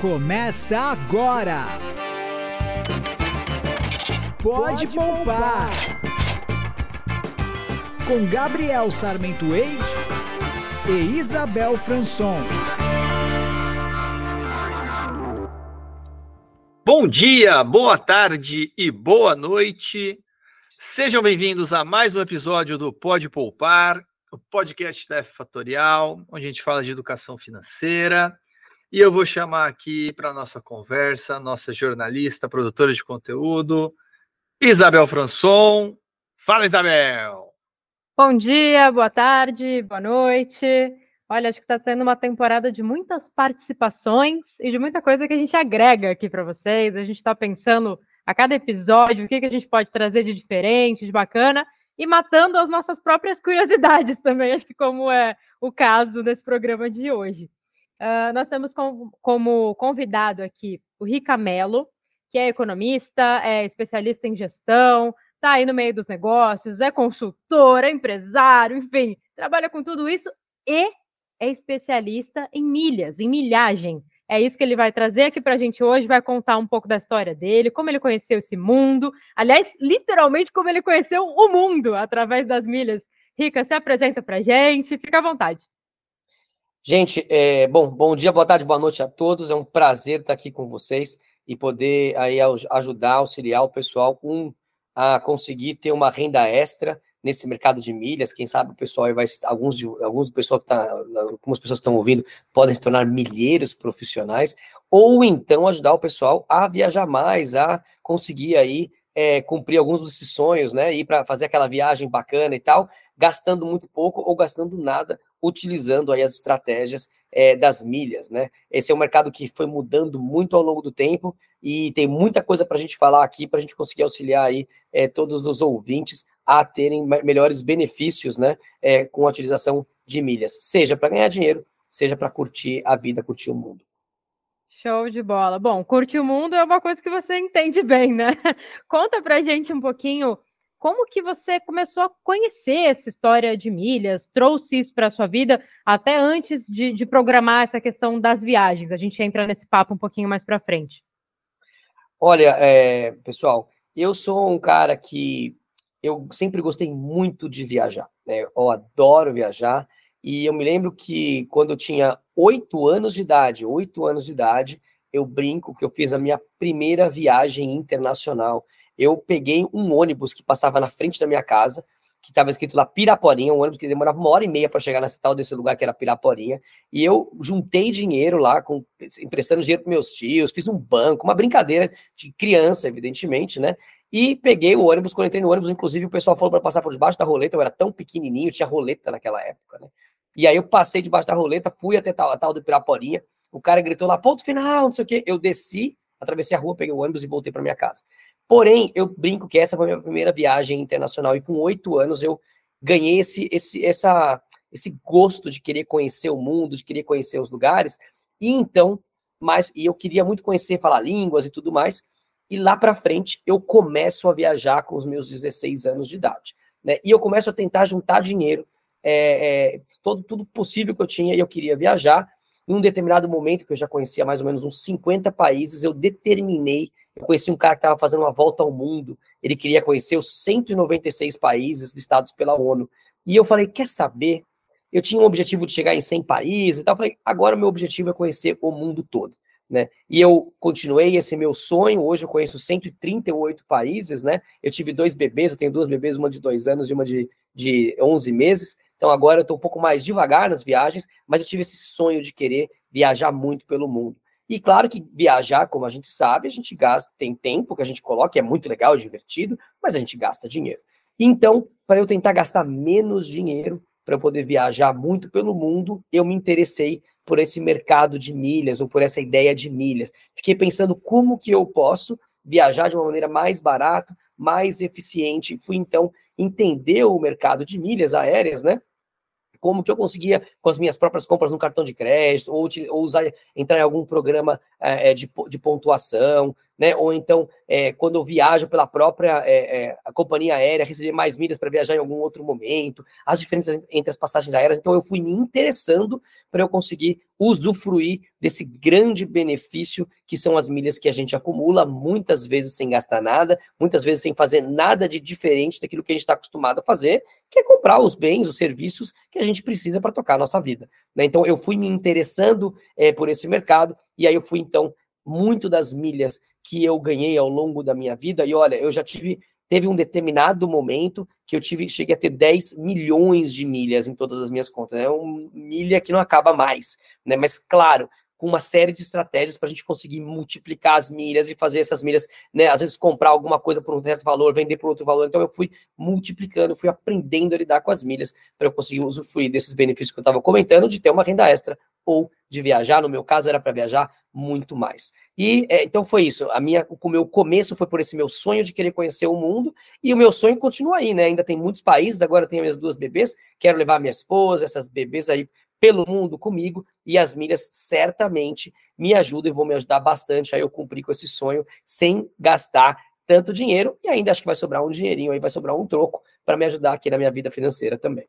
Começa agora! Pode, Pode poupar. poupar! Com Gabriel Sarmento Eide e Isabel Franson. Bom dia, boa tarde e boa noite. Sejam bem-vindos a mais um episódio do Pode Poupar, o podcast da F Fatorial, onde a gente fala de educação financeira. E eu vou chamar aqui para nossa conversa nossa jornalista, produtora de conteúdo, Isabel Franson. Fala, Isabel! Bom dia, boa tarde, boa noite. Olha, acho que está sendo uma temporada de muitas participações e de muita coisa que a gente agrega aqui para vocês. A gente está pensando a cada episódio o que, que a gente pode trazer de diferente, de bacana, e matando as nossas próprias curiosidades também, acho que como é o caso desse programa de hoje. Uh, nós temos com, como convidado aqui o Rica Mello, que é economista, é especialista em gestão, está aí no meio dos negócios, é consultor, é empresário, enfim, trabalha com tudo isso e é especialista em milhas, em milhagem. É isso que ele vai trazer aqui para a gente hoje, vai contar um pouco da história dele, como ele conheceu esse mundo, aliás, literalmente como ele conheceu o mundo através das milhas. Rica, se apresenta para a gente, fica à vontade. Gente, é, bom, bom dia, boa tarde, boa noite a todos. É um prazer estar aqui com vocês e poder aí ajudar, auxiliar o pessoal com, a conseguir ter uma renda extra nesse mercado de milhas. Quem sabe o pessoal vai, alguns alguns do pessoal que tá, algumas pessoas estão ouvindo podem se tornar milheiros profissionais, ou então ajudar o pessoal a viajar mais, a conseguir aí é, cumprir alguns desses sonhos, né? Ir para fazer aquela viagem bacana e tal, gastando muito pouco ou gastando nada utilizando aí as estratégias é, das milhas, né? Esse é um mercado que foi mudando muito ao longo do tempo e tem muita coisa para a gente falar aqui para a gente conseguir auxiliar aí é, todos os ouvintes a terem melhores benefícios, né? É, com a utilização de milhas, seja para ganhar dinheiro, seja para curtir a vida, curtir o mundo. Show de bola. Bom, curtir o mundo é uma coisa que você entende bem, né? Conta pra gente um pouquinho como que você começou a conhecer essa história de milhas, trouxe isso para a sua vida até antes de, de, programar essa questão das viagens? A gente entra nesse papo um pouquinho mais para frente. Olha, é, pessoal, eu sou um cara que eu sempre gostei muito de viajar. Né? Eu adoro viajar. E eu me lembro que quando eu tinha oito anos de idade, oito anos de idade, eu brinco que eu fiz a minha primeira viagem internacional eu peguei um ônibus que passava na frente da minha casa, que estava escrito lá Piraporinha, um ônibus que demorava uma hora e meia para chegar nesse tal desse lugar que era Piraporinha, e eu juntei dinheiro lá, com, emprestando dinheiro para meus tios, fiz um banco, uma brincadeira de criança, evidentemente, né? E peguei o ônibus, quando entrei no ônibus, inclusive o pessoal falou para passar por debaixo da roleta, eu era tão pequenininho, tinha roleta naquela época, né? E aí eu passei debaixo da roleta, fui até tal, a tal do Piraporinha, o cara gritou lá, ponto final, não sei o quê, eu desci, atravessei a rua, peguei o ônibus e voltei para minha casa. Porém, eu brinco que essa foi a minha primeira viagem internacional e com oito anos eu ganhei esse, esse, essa, esse gosto de querer conhecer o mundo, de querer conhecer os lugares. E então, mais, e eu queria muito conhecer, falar línguas e tudo mais. E lá para frente eu começo a viajar com os meus 16 anos de idade. Né? E eu começo a tentar juntar dinheiro, é, é, todo, tudo possível que eu tinha, e eu queria viajar. Em um determinado momento, que eu já conhecia mais ou menos uns 50 países, eu determinei eu conheci um cara que estava fazendo uma volta ao mundo, ele queria conhecer os 196 países listados pela ONU. E eu falei, quer saber? Eu tinha um objetivo de chegar em 100 países e tal. Falei, agora meu objetivo é conhecer o mundo todo. Né? E eu continuei esse meu sonho. Hoje eu conheço 138 países, né? Eu tive dois bebês, eu tenho duas bebês, uma de dois anos e uma de, de 11 meses. Então agora eu estou um pouco mais devagar nas viagens, mas eu tive esse sonho de querer viajar muito pelo mundo. E claro que viajar, como a gente sabe, a gente gasta, tem tempo que a gente coloca, é muito legal, divertido, mas a gente gasta dinheiro. Então, para eu tentar gastar menos dinheiro, para eu poder viajar muito pelo mundo, eu me interessei por esse mercado de milhas, ou por essa ideia de milhas. Fiquei pensando como que eu posso viajar de uma maneira mais barata, mais eficiente. Fui então entender o mercado de milhas aéreas, né? Como que eu conseguia, com as minhas próprias compras no cartão de crédito, ou, ou usar, entrar em algum programa é, de, de pontuação, né? Ou então, é, quando eu viajo pela própria é, é, a companhia aérea, receber mais milhas para viajar em algum outro momento, as diferenças entre as passagens aéreas. Então, eu fui me interessando para eu conseguir usufruir desse grande benefício que são as milhas que a gente acumula, muitas vezes sem gastar nada, muitas vezes sem fazer nada de diferente daquilo que a gente está acostumado a fazer, que é comprar os bens, os serviços que a gente precisa para tocar a nossa vida. Né? Então, eu fui me interessando é, por esse mercado, e aí eu fui, então, muito das milhas que eu ganhei ao longo da minha vida, e olha, eu já tive, teve um determinado momento que eu tive, cheguei a ter 10 milhões de milhas em todas as minhas contas, é uma milha que não acaba mais, né, mas claro, com uma série de estratégias para a gente conseguir multiplicar as milhas e fazer essas milhas, né? Às vezes comprar alguma coisa por um certo valor, vender por outro valor. Então eu fui multiplicando, fui aprendendo a lidar com as milhas para eu conseguir usufruir desses benefícios que eu estava comentando, de ter uma renda extra ou de viajar. No meu caso era para viajar muito mais. E é, então foi isso. A minha, o meu começo foi por esse meu sonho de querer conhecer o mundo e o meu sonho continua aí, né? Ainda tem muitos países. Agora tenho minhas duas bebês. Quero levar minha esposa, essas bebês aí pelo mundo comigo e as milhas certamente me ajudam e vão me ajudar bastante a eu cumprir com esse sonho sem gastar tanto dinheiro e ainda acho que vai sobrar um dinheirinho aí, vai sobrar um troco para me ajudar aqui na minha vida financeira também.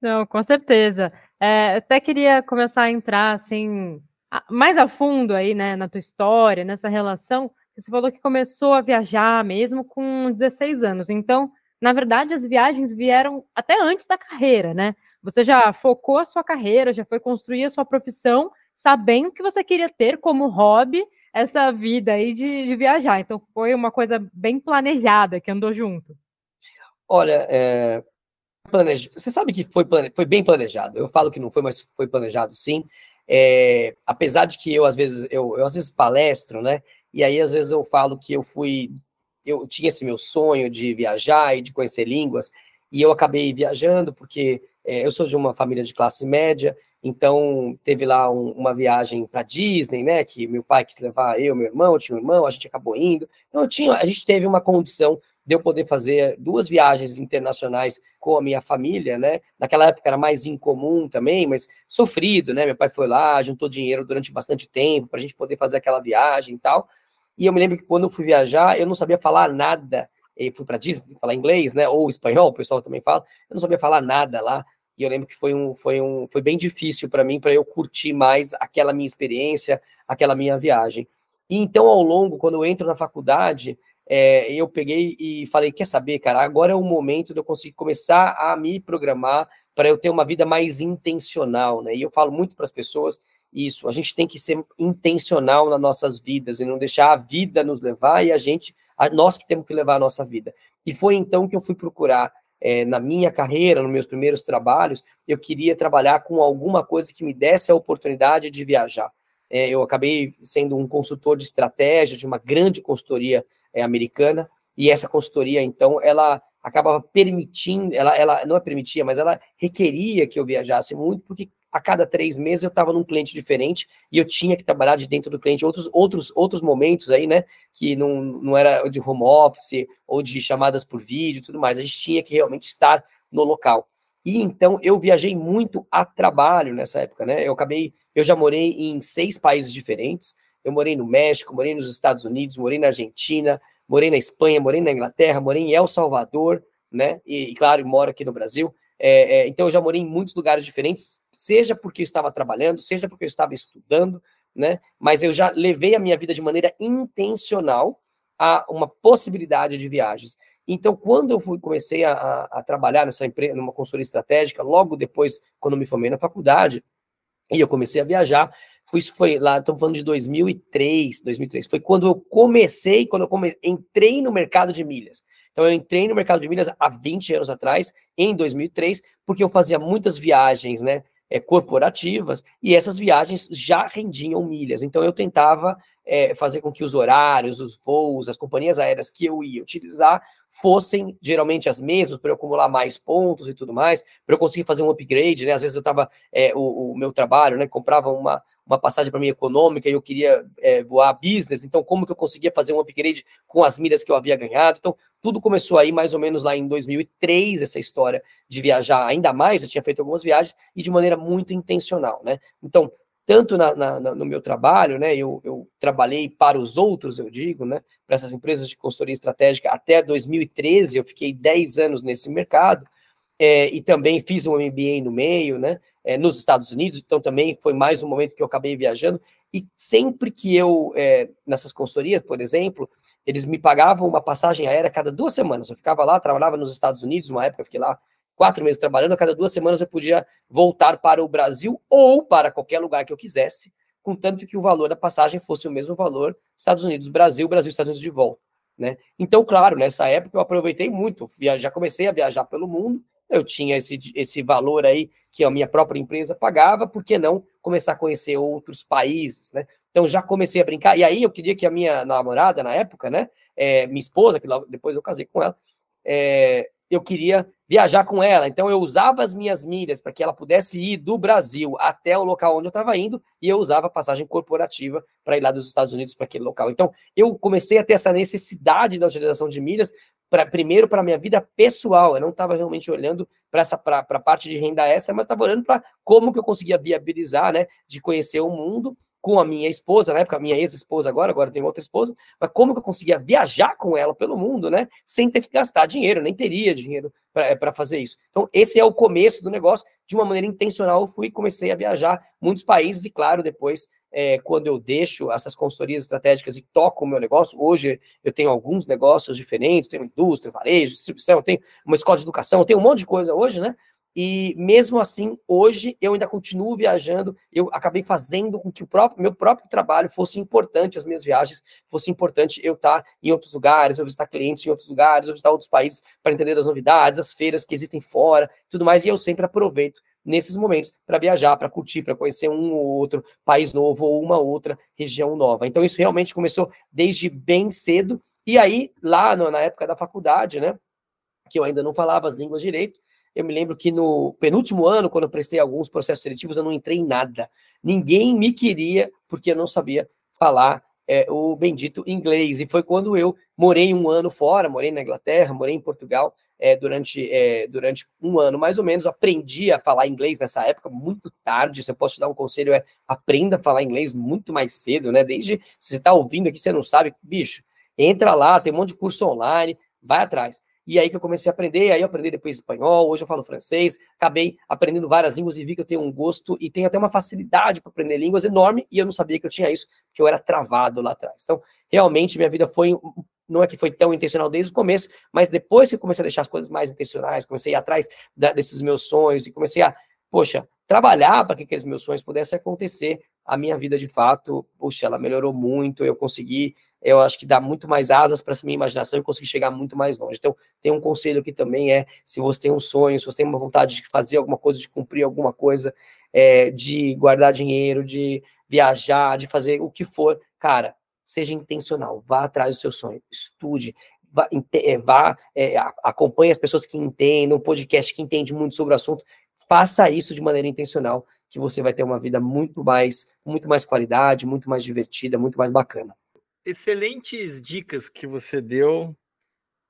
Não, com certeza. É, até queria começar a entrar assim mais a fundo aí, né, na tua história, nessa relação. Você falou que começou a viajar mesmo com 16 anos. Então, na verdade, as viagens vieram até antes da carreira, né? Você já focou a sua carreira, já foi construir a sua profissão, sabendo que você queria ter como hobby essa vida aí de, de viajar. Então foi uma coisa bem planejada que andou junto. Olha, é, você sabe que foi, plane... foi bem planejado. Eu falo que não foi, mas foi planejado sim. É, apesar de que eu às vezes eu, eu às vezes palestro, né? E aí às vezes eu falo que eu fui, eu tinha esse meu sonho de viajar e de conhecer línguas e eu acabei viajando porque eu sou de uma família de classe média, então teve lá um, uma viagem para Disney, né? Que meu pai quis levar eu, meu irmão, eu tinha um irmão, a gente acabou indo. Então eu tinha, a gente teve uma condição de eu poder fazer duas viagens internacionais com a minha família, né? Naquela época era mais incomum também, mas sofrido, né? Meu pai foi lá, juntou dinheiro durante bastante tempo para a gente poder fazer aquela viagem e tal. E eu me lembro que quando eu fui viajar, eu não sabia falar nada. Eu fui para Disney falar inglês, né? Ou espanhol, o pessoal também fala. Eu não sabia falar nada lá. E eu lembro que foi um, foi um, foi bem difícil para mim, para eu curtir mais aquela minha experiência, aquela minha viagem. E então, ao longo, quando eu entro na faculdade, é, eu peguei e falei: quer saber, cara, agora é o momento de eu conseguir começar a me programar para eu ter uma vida mais intencional, né? E eu falo muito para as pessoas isso, a gente tem que ser intencional nas nossas vidas e não deixar a vida nos levar e a gente, a, nós que temos que levar a nossa vida. E foi então que eu fui procurar é, na minha carreira, nos meus primeiros trabalhos, eu queria trabalhar com alguma coisa que me desse a oportunidade de viajar. É, eu acabei sendo um consultor de estratégia de uma grande consultoria é, americana, e essa consultoria, então, ela acabava permitindo, ela, ela não é permitia, mas ela requeria que eu viajasse muito, porque a cada três meses eu estava num cliente diferente e eu tinha que trabalhar de dentro do cliente outros outros outros momentos aí, né? Que não, não era de home office ou de chamadas por vídeo e tudo mais. A gente tinha que realmente estar no local. E então eu viajei muito a trabalho nessa época, né? Eu acabei, eu já morei em seis países diferentes. Eu morei no México, morei nos Estados Unidos, morei na Argentina, morei na Espanha, morei na Inglaterra, morei em El Salvador, né? E, e claro, moro aqui no Brasil. É, é, então eu já morei em muitos lugares diferentes seja porque eu estava trabalhando, seja porque eu estava estudando, né? Mas eu já levei a minha vida de maneira intencional a uma possibilidade de viagens. Então, quando eu fui, comecei a, a, trabalhar nessa empresa, numa consultoria estratégica, logo depois, quando me formei na faculdade, e eu comecei a viajar, foi, isso foi lá, estamos falando de 2003, 2003, foi quando eu comecei, quando eu comecei, entrei no mercado de milhas. Então, eu entrei no mercado de milhas há 20 anos atrás, em 2003, porque eu fazia muitas viagens, né? É, corporativas, e essas viagens já rendiam milhas. Então eu tentava é, fazer com que os horários, os voos, as companhias aéreas que eu ia utilizar fossem geralmente as mesmas, para eu acumular mais pontos e tudo mais, para eu conseguir fazer um upgrade, né? Às vezes eu estava, é, o, o, meu trabalho, né? Comprava uma, uma passagem para mim econômica e eu queria é, voar business, então como que eu conseguia fazer um upgrade com as milhas que eu havia ganhado? Então, tudo começou aí mais ou menos lá em 2003, essa história de viajar ainda mais, eu tinha feito algumas viagens e de maneira muito intencional, né? Então, tanto na, na, no meu trabalho, né? Eu, eu, trabalhei para os outros, eu digo, né? Para essas empresas de consultoria estratégica até 2013, eu fiquei 10 anos nesse mercado, é, e também fiz um MBA no meio, né? É, nos Estados Unidos, então também foi mais um momento que eu acabei viajando. E sempre que eu, é, nessas consultorias, por exemplo, eles me pagavam uma passagem aérea cada duas semanas. Eu ficava lá, trabalhava nos Estados Unidos, uma época eu fiquei lá quatro meses trabalhando, a cada duas semanas eu podia voltar para o Brasil ou para qualquer lugar que eu quisesse, contanto que o valor da passagem fosse o mesmo valor Estados Unidos, Brasil, Brasil, Estados Unidos de volta. Né? Então, claro, nessa época eu aproveitei muito, já comecei a viajar pelo mundo, eu tinha esse, esse valor aí que a minha própria empresa pagava, por que não começar a conhecer outros países, né? Então já comecei a brincar, e aí eu queria que a minha namorada, na época, né, é, minha esposa, que logo, depois eu casei com ela, é, eu queria viajar com ela. Então eu usava as minhas milhas para que ela pudesse ir do Brasil até o local onde eu estava indo e eu usava a passagem corporativa para ir lá dos Estados Unidos para aquele local. Então eu comecei a ter essa necessidade da utilização de milhas Pra, primeiro para a minha vida pessoal. Eu não estava realmente olhando para essa para a parte de renda extra, mas estava olhando para como que eu conseguia viabilizar, né, de conhecer o mundo com a minha esposa, na época, a minha ex-esposa agora, agora tenho outra esposa, mas como que eu conseguia viajar com ela pelo mundo, né, sem ter que gastar dinheiro, nem teria dinheiro para fazer isso. Então, esse é o começo do negócio. De uma maneira intencional, eu fui comecei a viajar muitos países e, claro, depois é, quando eu deixo essas consultorias estratégicas e toco o meu negócio. Hoje eu tenho alguns negócios diferentes, tenho indústria, varejo, distribuição, tenho uma escola de educação, tenho um monte de coisa hoje, né? E mesmo assim, hoje eu ainda continuo viajando. Eu acabei fazendo com que o próprio meu próprio trabalho fosse importante, as minhas viagens fosse importante eu estar em outros lugares, eu visitar clientes em outros lugares, eu visitar outros países para entender as novidades, as feiras que existem fora, tudo mais. E eu sempre aproveito nesses momentos para viajar, para curtir, para conhecer um ou outro país novo ou uma outra região nova. Então isso realmente começou desde bem cedo. E aí lá no, na época da faculdade, né, que eu ainda não falava as línguas direito eu me lembro que no penúltimo ano, quando eu prestei alguns processos seletivos, eu não entrei em nada. Ninguém me queria porque eu não sabia falar é, o bendito inglês. E foi quando eu morei um ano fora, morei na Inglaterra, morei em Portugal é, durante, é, durante um ano mais ou menos. Aprendi a falar inglês nessa época muito tarde. Se eu posso te dar um conselho, é aprenda a falar inglês muito mais cedo, né? Desde se você está ouvindo aqui, você não sabe, bicho, entra lá, tem um monte de curso online, vai atrás. E aí que eu comecei a aprender, aí eu aprendi depois espanhol, hoje eu falo francês, acabei aprendendo várias línguas e vi que eu tenho um gosto e tenho até uma facilidade para aprender línguas enorme, e eu não sabia que eu tinha isso, porque eu era travado lá atrás. Então, realmente, minha vida foi, não é que foi tão intencional desde o começo, mas depois que eu comecei a deixar as coisas mais intencionais, comecei a ir atrás da, desses meus sonhos e comecei a, poxa, trabalhar para que aqueles meus sonhos pudessem acontecer, a minha vida de fato, puxa, ela melhorou muito, eu consegui, eu acho que dá muito mais asas para minha imaginação e consegui chegar muito mais longe. Então, tem um conselho que também é, se você tem um sonho, se você tem uma vontade de fazer alguma coisa, de cumprir alguma coisa, é, de guardar dinheiro, de viajar, de fazer o que for, cara, seja intencional, vá atrás do seu sonho, estude, vá, é, vá é, acompanhe as pessoas que entendem, um podcast que entende muito sobre o assunto, faça isso de maneira intencional, que você vai ter uma vida muito mais, muito mais qualidade, muito mais divertida, muito mais bacana. Excelentes dicas que você deu.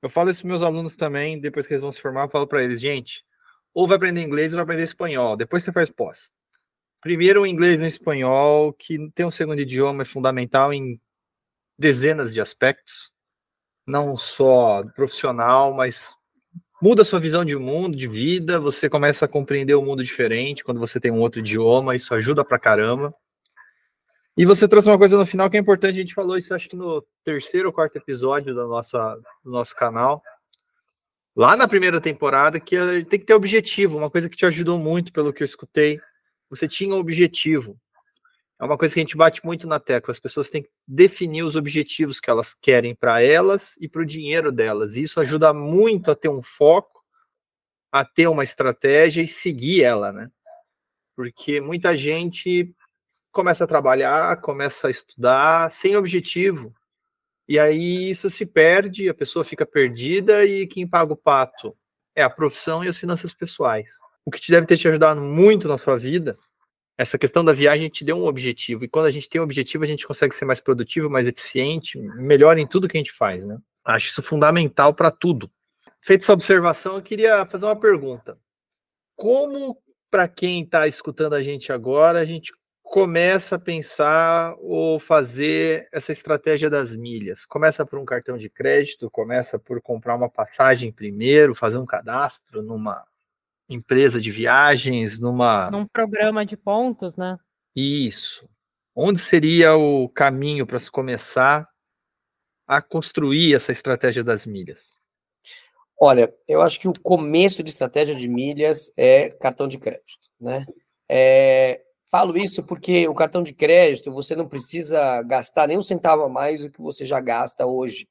Eu falo isso para meus alunos também, depois que eles vão se formar, eu falo para eles, gente, ou vai aprender inglês ou vai aprender espanhol, depois você faz pós. Primeiro o inglês e o espanhol, que tem um segundo idioma, é fundamental em dezenas de aspectos, não só profissional, mas muda sua visão de mundo, de vida, você começa a compreender o mundo diferente quando você tem um outro idioma, isso ajuda pra caramba. E você trouxe uma coisa no final que é importante, a gente falou isso acho que no terceiro ou quarto episódio da nossa, do nosso canal, lá na primeira temporada, que tem que ter objetivo, uma coisa que te ajudou muito pelo que eu escutei. Você tinha um objetivo. É uma coisa que a gente bate muito na tecla. As pessoas têm que definir os objetivos que elas querem para elas e para o dinheiro delas. E isso ajuda muito a ter um foco, a ter uma estratégia e seguir ela, né? Porque muita gente começa a trabalhar, começa a estudar sem objetivo. E aí isso se perde, a pessoa fica perdida e quem paga o pato é a profissão e as finanças pessoais. O que te deve ter te ajudado muito na sua vida essa questão da viagem te deu um objetivo, e quando a gente tem um objetivo, a gente consegue ser mais produtivo, mais eficiente, melhor em tudo que a gente faz, né? Acho isso fundamental para tudo. Feita essa observação, eu queria fazer uma pergunta. Como, para quem está escutando a gente agora, a gente começa a pensar ou fazer essa estratégia das milhas? Começa por um cartão de crédito, começa por comprar uma passagem primeiro, fazer um cadastro numa empresa de viagens, numa. Num programa de pontos, né? Isso. Onde seria o caminho para se começar a construir essa estratégia das milhas? Olha, eu acho que o começo de estratégia de milhas é cartão de crédito, né? É, falo isso porque o cartão de crédito você não precisa gastar nem um centavo a mais do que você já gasta hoje.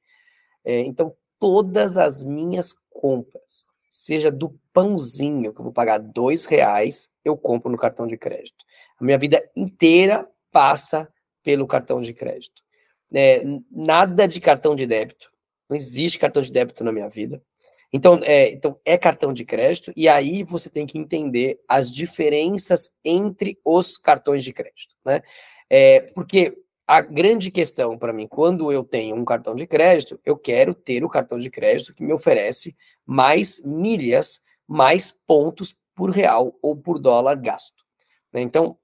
É, então, todas as minhas compras, seja do pãozinho, que eu vou pagar dois reais, eu compro no cartão de crédito. A minha vida inteira passa pelo cartão de crédito. É, nada de cartão de débito. Não existe cartão de débito na minha vida. Então é, então, é cartão de crédito, e aí você tem que entender as diferenças entre os cartões de crédito, né? É, porque a grande questão para mim, quando eu tenho um cartão de crédito, eu quero ter o cartão de crédito que me oferece mais milhas, mais pontos por real ou por dólar gasto. Né? Então,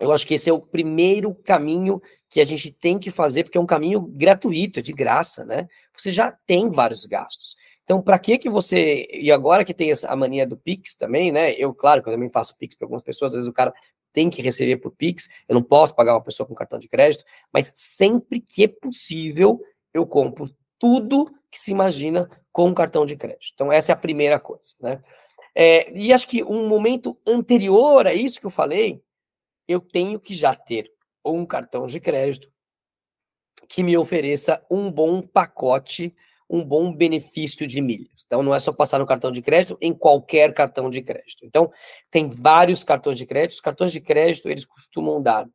eu acho que esse é o primeiro caminho que a gente tem que fazer, porque é um caminho gratuito, é de graça, né? Você já tem vários gastos. Então, para que que você. E agora que tem a mania do Pix também, né? Eu, claro, que eu também faço Pix para algumas pessoas, às vezes o cara tem que receber por Pix, eu não posso pagar uma pessoa com cartão de crédito, mas sempre que é possível, eu compro tudo que se imagina com cartão de crédito. Então, essa é a primeira coisa, né? É, e acho que um momento anterior a isso que eu falei, eu tenho que já ter um cartão de crédito que me ofereça um bom pacote um bom benefício de milhas. Então, não é só passar no cartão de crédito, em qualquer cartão de crédito. Então, tem vários cartões de crédito. Os cartões de crédito, eles costumam dar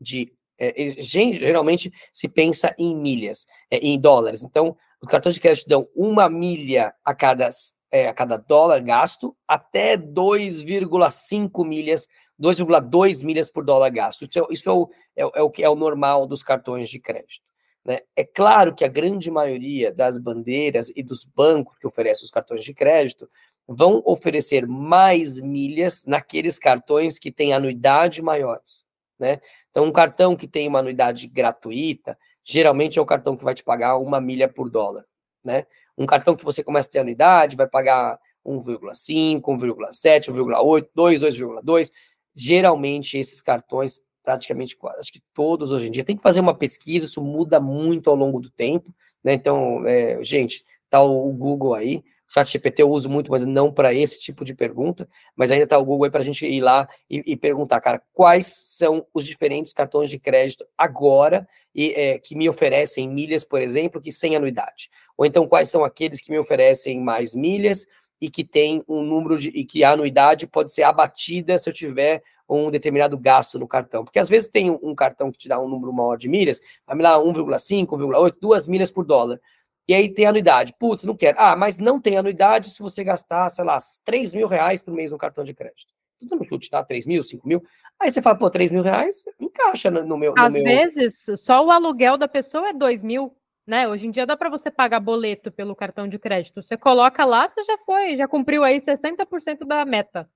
de. É, geralmente se pensa em milhas, é, em dólares. Então, os cartões de crédito dão uma milha a cada, é, a cada dólar gasto, até 2,5 milhas, 2,2 milhas por dólar gasto. Isso, é, isso é, o, é, é, o é o normal dos cartões de crédito. Né? É claro que a grande maioria das bandeiras e dos bancos que oferecem os cartões de crédito vão oferecer mais milhas naqueles cartões que têm anuidade maiores. Né? Então, um cartão que tem uma anuidade gratuita, geralmente é o cartão que vai te pagar uma milha por dólar. Né? Um cartão que você começa a ter anuidade vai pagar 1,5, 1,7, 1,8, 2, 2,2. Geralmente, esses cartões praticamente acho que todos hoje em dia. Tem que fazer uma pesquisa, isso muda muito ao longo do tempo, né? Então, é, gente, tá o Google aí. O chat GPT eu uso muito, mas não para esse tipo de pergunta. Mas ainda tá o Google aí para a gente ir lá e, e, perguntar, cara, quais são os diferentes cartões de crédito agora e é, que me oferecem milhas, por exemplo, que sem anuidade. Ou então quais são aqueles que me oferecem mais milhas e que tem um número de e que a anuidade pode ser abatida se eu tiver um determinado gasto no cartão. Porque às vezes tem um cartão que te dá um número maior de milhas, vai me dar 1,5, 1,8, 2 milhas por dólar. E aí tem anuidade. Putz, não quero. Ah, mas não tem anuidade se você gastar, sei lá, 3 mil reais por mês no cartão de crédito. Tudo no chute, tá? 3 mil, 5 mil. Aí você fala, pô, 3 mil reais encaixa no, meu. Às no meu... vezes, só o aluguel da pessoa é 2 mil. Né? Hoje em dia dá para você pagar boleto pelo cartão de crédito. Você coloca lá, você já foi, já cumpriu aí 60% da meta.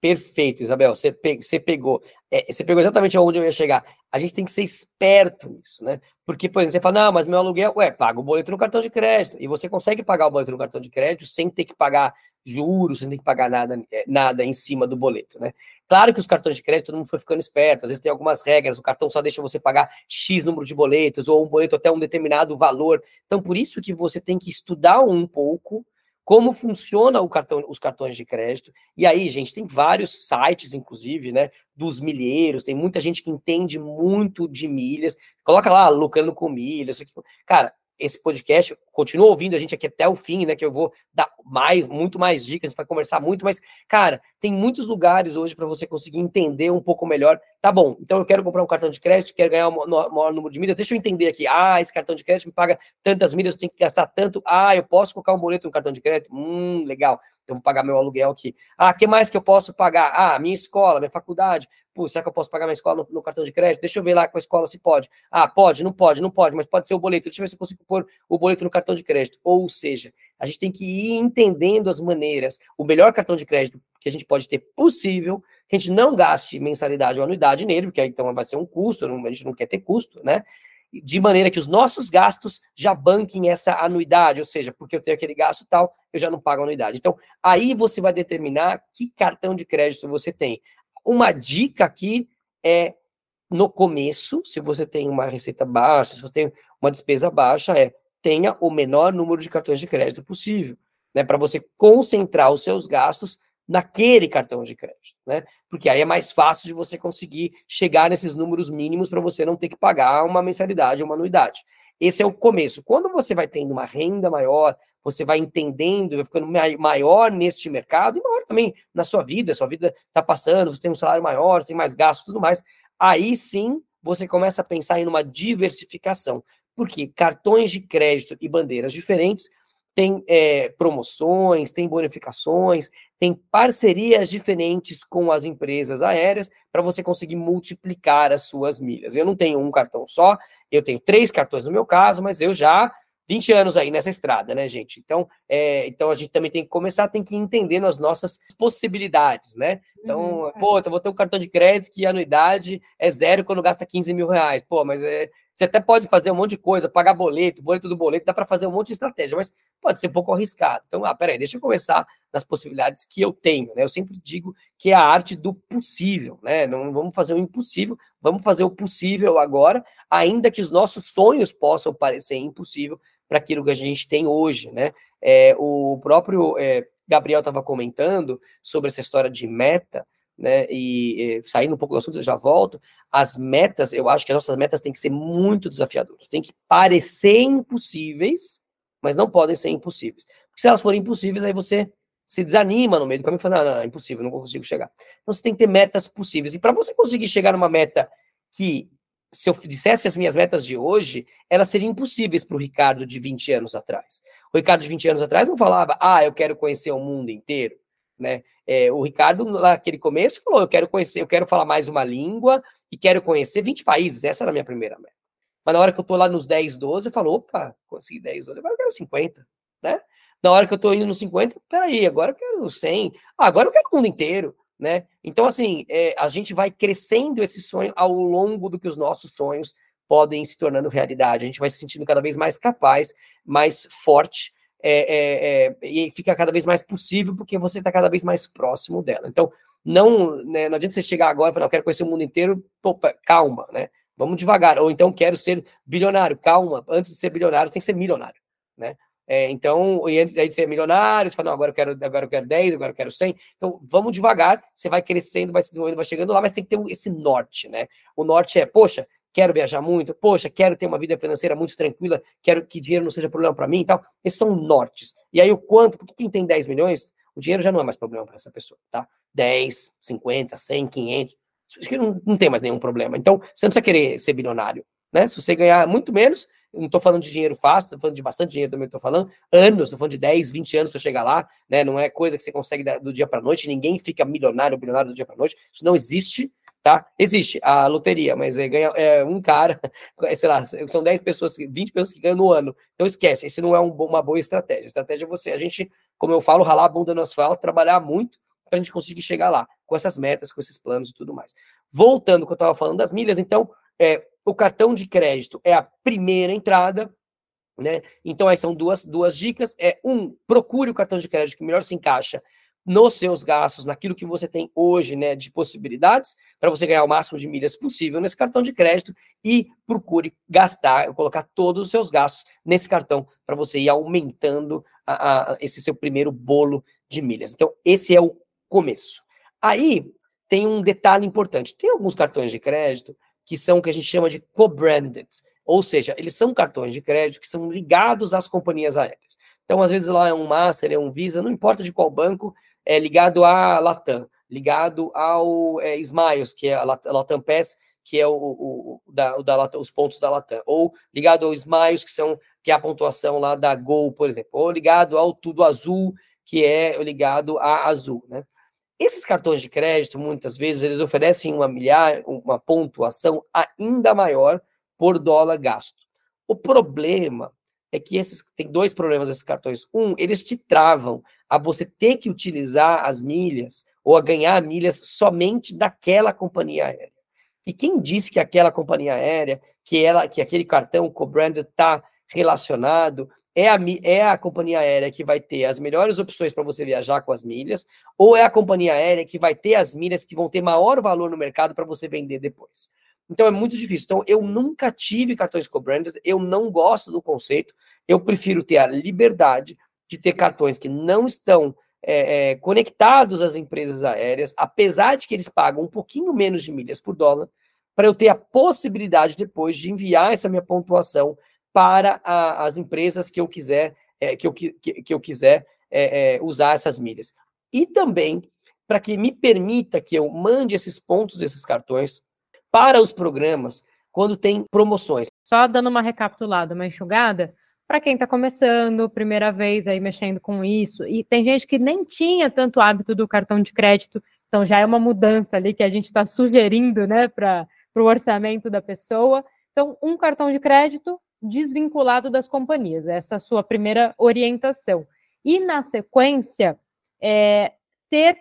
Perfeito, Isabel. Você, pe você pegou. É, você pegou exatamente aonde eu ia chegar. A gente tem que ser esperto nisso, né? Porque, por exemplo, você fala, não, mas meu aluguel, ué, paga o boleto no cartão de crédito. E você consegue pagar o boleto no cartão de crédito sem ter que pagar juros, sem ter que pagar nada, é, nada em cima do boleto, né? Claro que os cartões de crédito mundo foi ficando esperto, às vezes tem algumas regras, o cartão só deixa você pagar X número de boletos, ou um boleto até um determinado valor. Então, por isso que você tem que estudar um pouco como funciona cartão, os cartões de crédito. E aí, gente, tem vários sites, inclusive, né, dos milheiros, tem muita gente que entende muito de milhas. Coloca lá, lucrando com milhas. Cara, esse podcast, continua ouvindo a gente aqui até o fim, né? Que eu vou dar mais, muito mais dicas, para conversar muito, mas, cara, tem muitos lugares hoje para você conseguir entender um pouco melhor. Tá bom, então eu quero comprar um cartão de crédito, quero ganhar um maior número de milhas. Deixa eu entender aqui. Ah, esse cartão de crédito me paga tantas milhas, eu tenho que gastar tanto. Ah, eu posso colocar um boleto no cartão de crédito? Hum, legal. Então vou pagar meu aluguel aqui. Ah, que mais que eu posso pagar? Ah, minha escola, minha faculdade. Pô, será que eu posso pagar minha escola no, no, cartão de crédito? Deixa eu ver lá com a escola se pode. Ah, pode, não pode, não pode, mas pode ser o boleto. Deixa eu ver se eu consigo pôr o boleto no cartão de crédito. Ou seja, a gente tem que ir entendendo as maneiras, o melhor cartão de crédito que a gente pode ter possível, que a gente não gaste mensalidade ou anuidade nele, porque aí então vai ser um custo, a gente não quer ter custo, né? De maneira que os nossos gastos já banquem essa anuidade, ou seja, porque eu tenho aquele gasto tal, eu já não pago anuidade. Então, aí você vai determinar que cartão de crédito você tem. Uma dica aqui é no começo, se você tem uma receita baixa, se você tem uma despesa baixa, é tenha o menor número de cartões de crédito possível, né, para você concentrar os seus gastos naquele cartão de crédito, né? Porque aí é mais fácil de você conseguir chegar nesses números mínimos para você não ter que pagar uma mensalidade, uma anuidade. Esse é o começo. Quando você vai tendo uma renda maior, você vai entendendo, vai ficando maior neste mercado e maior também na sua vida, sua vida está passando, você tem um salário maior, você tem mais gastos, tudo mais. Aí sim você começa a pensar em uma diversificação, porque cartões de crédito e bandeiras diferentes têm é, promoções, têm bonificações, tem parcerias diferentes com as empresas aéreas para você conseguir multiplicar as suas milhas. Eu não tenho um cartão só, eu tenho três cartões no meu caso, mas eu já 20 anos aí nessa estrada, né, gente? Então, é, então a gente também tem que começar, tem que entender as nossas possibilidades, né? Então, uhum. pô, eu vou ter um cartão de crédito que a anuidade é zero quando gasta 15 mil reais. Pô, mas é, você até pode fazer um monte de coisa, pagar boleto, boleto do boleto, dá para fazer um monte de estratégia, mas pode ser um pouco arriscado. Então, ah, peraí, deixa eu começar nas possibilidades que eu tenho, né? Eu sempre digo que é a arte do possível, né? Não vamos fazer o impossível, vamos fazer o possível agora, ainda que os nossos sonhos possam parecer impossível, para aquilo que a gente tem hoje, né? É, o próprio é, Gabriel estava comentando sobre essa história de meta, né? E, e saindo um pouco do assunto, eu já volto. As metas, eu acho que as nossas metas têm que ser muito desafiadoras, têm que parecer impossíveis, mas não podem ser impossíveis. Porque se elas forem impossíveis, aí você se desanima no meio do caminho e fala: não, não, é impossível, não consigo chegar. Então você tem que ter metas possíveis. E para você conseguir chegar numa meta que se eu dissesse as minhas metas de hoje, elas seriam impossíveis para o Ricardo de 20 anos atrás. O Ricardo de 20 anos atrás não falava, ah, eu quero conhecer o mundo inteiro, né? É, o Ricardo, naquele começo, falou, eu quero conhecer, eu quero falar mais uma língua e quero conhecer 20 países. Essa era a minha primeira meta. Mas na hora que eu tô lá nos 10, 12, eu falo, opa, consegui 10, 12, agora eu quero 50, né? Na hora que eu tô indo nos 50, peraí, agora eu quero 100, ah, agora eu quero o mundo inteiro né? Então, assim, é, a gente vai crescendo esse sonho ao longo do que os nossos sonhos podem se tornando realidade. A gente vai se sentindo cada vez mais capaz, mais forte, é, é, é e fica cada vez mais possível porque você está cada vez mais próximo dela. Então, não, né, não adianta você chegar agora e falar, eu quero conhecer o mundo inteiro, opa, calma, né? Vamos devagar. Ou então, quero ser bilionário, calma. Antes de ser bilionário, tem que ser milionário, né? É, então, e antes de ser milionário, você fala, não, agora eu quero, agora eu quero 10, agora eu quero 100. Então, vamos devagar, você vai crescendo, vai se desenvolvendo, vai chegando lá, mas tem que ter esse norte, né? O norte é, poxa, quero viajar muito, poxa, quero ter uma vida financeira muito tranquila, quero que dinheiro não seja problema para mim e tal. Esses são nortes. E aí, o quanto, porque quem tem 10 milhões, o dinheiro já não é mais problema para essa pessoa, tá? 10, 50, 100, 500, isso não, não tem mais nenhum problema. Então, você não precisa querer ser bilionário, né? Se você ganhar muito menos, não estou falando de dinheiro fácil, estou falando de bastante dinheiro também, estou falando anos, estou falando de 10, 20 anos para chegar lá, né? Não é coisa que você consegue do dia para noite, ninguém fica milionário ou bilionário do dia para noite, isso não existe, tá? Existe a loteria, mas é, ganha, é um cara, sei lá, são 10 pessoas, 20 pessoas que ganham no ano. Então esquece, isso não é um, uma boa estratégia. A estratégia é você, a gente, como eu falo, ralar a bunda no asfalto, trabalhar muito para a gente conseguir chegar lá, com essas metas, com esses planos e tudo mais. Voltando ao que eu estava falando das milhas, então, é, o cartão de crédito é a primeira entrada, né? Então, aí são duas, duas dicas. É um, procure o cartão de crédito que melhor se encaixa nos seus gastos, naquilo que você tem hoje, né, de possibilidades, para você ganhar o máximo de milhas possível nesse cartão de crédito e procure gastar, colocar todos os seus gastos nesse cartão para você ir aumentando a, a, esse seu primeiro bolo de milhas. Então, esse é o começo. Aí tem um detalhe importante: tem alguns cartões de crédito que são o que a gente chama de co-branded, ou seja, eles são cartões de crédito que são ligados às companhias aéreas. Então, às vezes lá é um Master, é um Visa, não importa de qual banco, é ligado à Latam, ligado ao é, Smiles, que é a Latam Pass, que é o, o, o da, o da Latam, os pontos da Latam, ou ligado ao Smiles, que são que é a pontuação lá da Gol, por exemplo, ou ligado ao Tudo Azul, que é ligado à Azul, né? Esses cartões de crédito, muitas vezes, eles oferecem uma milhar, uma pontuação ainda maior por dólar gasto. O problema é que esses tem dois problemas esses cartões. Um, eles te travam a você ter que utilizar as milhas ou a ganhar milhas somente daquela companhia aérea. E quem disse que aquela companhia aérea, que ela, que aquele cartão co-branded está relacionado, é a, é a companhia aérea que vai ter as melhores opções para você viajar com as milhas, ou é a companhia aérea que vai ter as milhas que vão ter maior valor no mercado para você vender depois. Então é muito difícil. Então eu nunca tive cartões co-branded, eu não gosto do conceito, eu prefiro ter a liberdade de ter cartões que não estão é, é, conectados às empresas aéreas, apesar de que eles pagam um pouquinho menos de milhas por dólar, para eu ter a possibilidade depois de enviar essa minha pontuação para a, as empresas que eu quiser é, que, eu, que, que eu quiser é, é, usar essas milhas. E também para que me permita que eu mande esses pontos desses cartões para os programas quando tem promoções. Só dando uma recapitulada, uma enxugada, para quem está começando, primeira vez aí mexendo com isso, e tem gente que nem tinha tanto hábito do cartão de crédito, então já é uma mudança ali que a gente está sugerindo, né, para o orçamento da pessoa. Então, um cartão de crédito desvinculado das companhias, essa é a sua primeira orientação. E na sequência, é, ter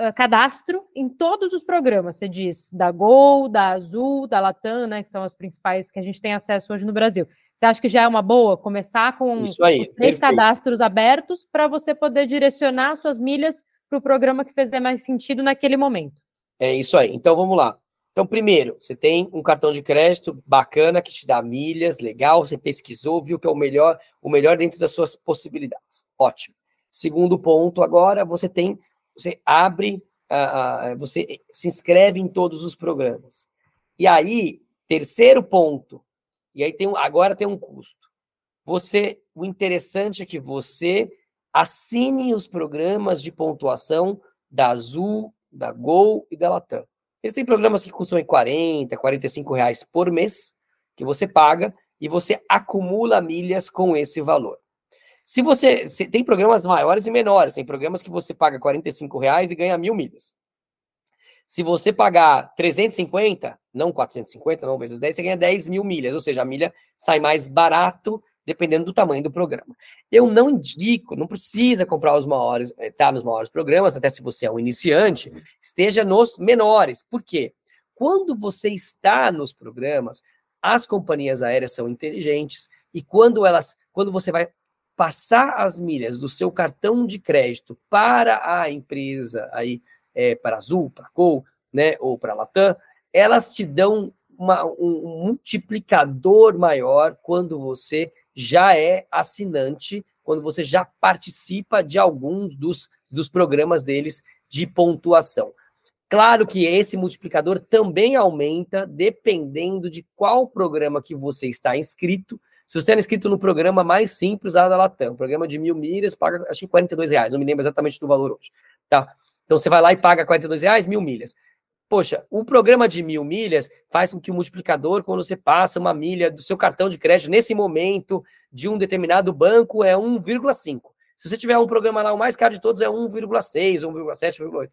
uh, cadastro em todos os programas, você diz, da Gol, da Azul, da Latam, né, que são as principais que a gente tem acesso hoje no Brasil. Você acha que já é uma boa começar com aí, os três perfeito. cadastros abertos para você poder direcionar suas milhas para o programa que fizer mais sentido naquele momento? É isso aí. Então vamos lá. Então, primeiro, você tem um cartão de crédito bacana que te dá milhas, legal, você pesquisou, viu que é o melhor, o melhor dentro das suas possibilidades. Ótimo. Segundo ponto, agora você tem, você abre, uh, uh, você se inscreve em todos os programas. E aí, terceiro ponto, e aí tem agora tem um custo. Você, o interessante é que você assine os programas de pontuação da Azul, da Gol e da Latam. Eles têm programas que custam 40, 45 reais por mês, que você paga e você acumula milhas com esse valor. Se você se, tem programas maiores e menores, tem programas que você paga 45 reais e ganha mil milhas. Se você pagar 350, não 450, não vezes 10, você ganha 10 mil milhas, ou seja, a milha sai mais barato dependendo do tamanho do programa. Eu não indico, não precisa comprar os maiores, eh, tá nos maiores programas, até se você é um iniciante, esteja nos menores. Por quê? Quando você está nos programas, as companhias aéreas são inteligentes e quando elas, quando você vai passar as milhas do seu cartão de crédito para a empresa aí é, para Azul, para Gol, né, ou para Latam, elas te dão uma, um, multiplicador maior quando você já é assinante, quando você já participa de alguns dos, dos programas deles de pontuação. Claro que esse multiplicador também aumenta dependendo de qual programa que você está inscrito. Se você está inscrito no programa mais simples da Latam, programa de mil milhas, paga acho que 42 reais, não me lembro exatamente do valor hoje. Tá? Então você vai lá e paga 42 reais, mil milhas. Poxa, o programa de mil milhas faz com que o multiplicador, quando você passa uma milha do seu cartão de crédito nesse momento de um determinado banco, é 1,5. Se você tiver um programa lá, o mais caro de todos é 1,6, 1,7, 1,8.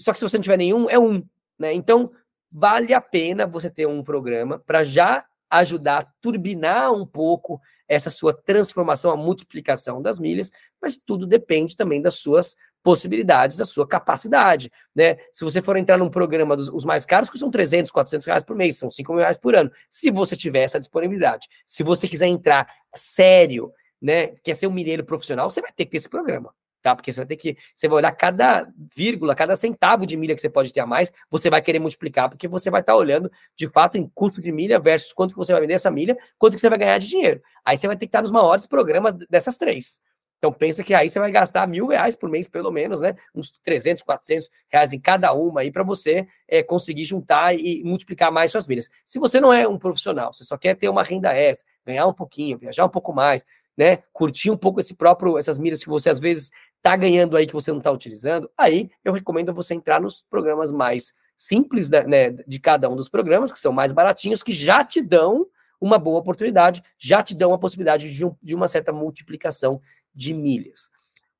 Só que se você não tiver nenhum, é 1. Né? Então, vale a pena você ter um programa para já ajudar a turbinar um pouco essa sua transformação, a multiplicação das milhas, mas tudo depende também das suas possibilidades, da sua capacidade, né? Se você for entrar num programa dos os mais caros, custam 300, 400 reais por mês, são 5 mil reais por ano, se você tiver essa disponibilidade. Se você quiser entrar sério, né, quer ser um milheiro profissional, você vai ter que ter esse programa, tá? Porque você vai ter que, você vai olhar cada vírgula, cada centavo de milha que você pode ter a mais, você vai querer multiplicar, porque você vai estar olhando, de fato, em custo de milha versus quanto que você vai vender essa milha, quanto que você vai ganhar de dinheiro. Aí você vai ter que estar nos maiores programas dessas três. Então pensa que aí você vai gastar mil reais por mês, pelo menos, né? Uns 300, 400 reais em cada uma aí para você é, conseguir juntar e multiplicar mais suas milhas. Se você não é um profissional, você só quer ter uma renda extra, ganhar um pouquinho, viajar um pouco mais, né? Curtir um pouco esse próprio, essas milhas que você às vezes está ganhando aí que você não está utilizando, aí eu recomendo você entrar nos programas mais simples né, de cada um dos programas, que são mais baratinhos, que já te dão uma boa oportunidade, já te dão a possibilidade de, um, de uma certa multiplicação de milhas.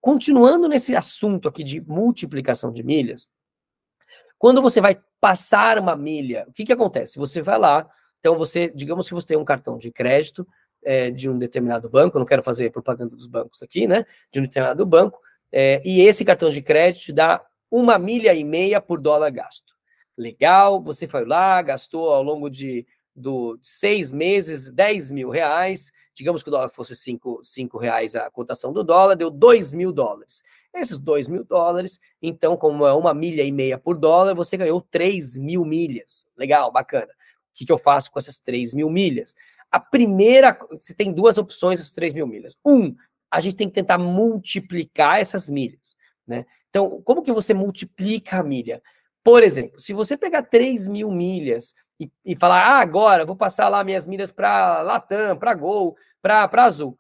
Continuando nesse assunto aqui de multiplicação de milhas, quando você vai passar uma milha, o que, que acontece? Você vai lá, então você, digamos que você tem um cartão de crédito, é, de um determinado banco, não quero fazer propaganda dos bancos aqui, né? De um determinado banco, é, e esse cartão de crédito te dá uma milha e meia por dólar gasto. Legal, você foi lá, gastou ao longo de, do, de seis meses 10 mil reais, digamos que o dólar fosse 5, cinco reais a cotação do dólar, deu 2 mil dólares. Esses 2 mil dólares, então, como é uma milha e meia por dólar, você ganhou 3 mil milhas. Legal, bacana. O que, que eu faço com essas 3 mil milhas? A primeira, você tem duas opções, essas 3 mil milhas. Um, a gente tem que tentar multiplicar essas milhas, né? Então, como que você multiplica a milha? Por exemplo, se você pegar 3 mil milhas e, e falar, ah, agora vou passar lá minhas milhas para Latam, para Gol, para Azul,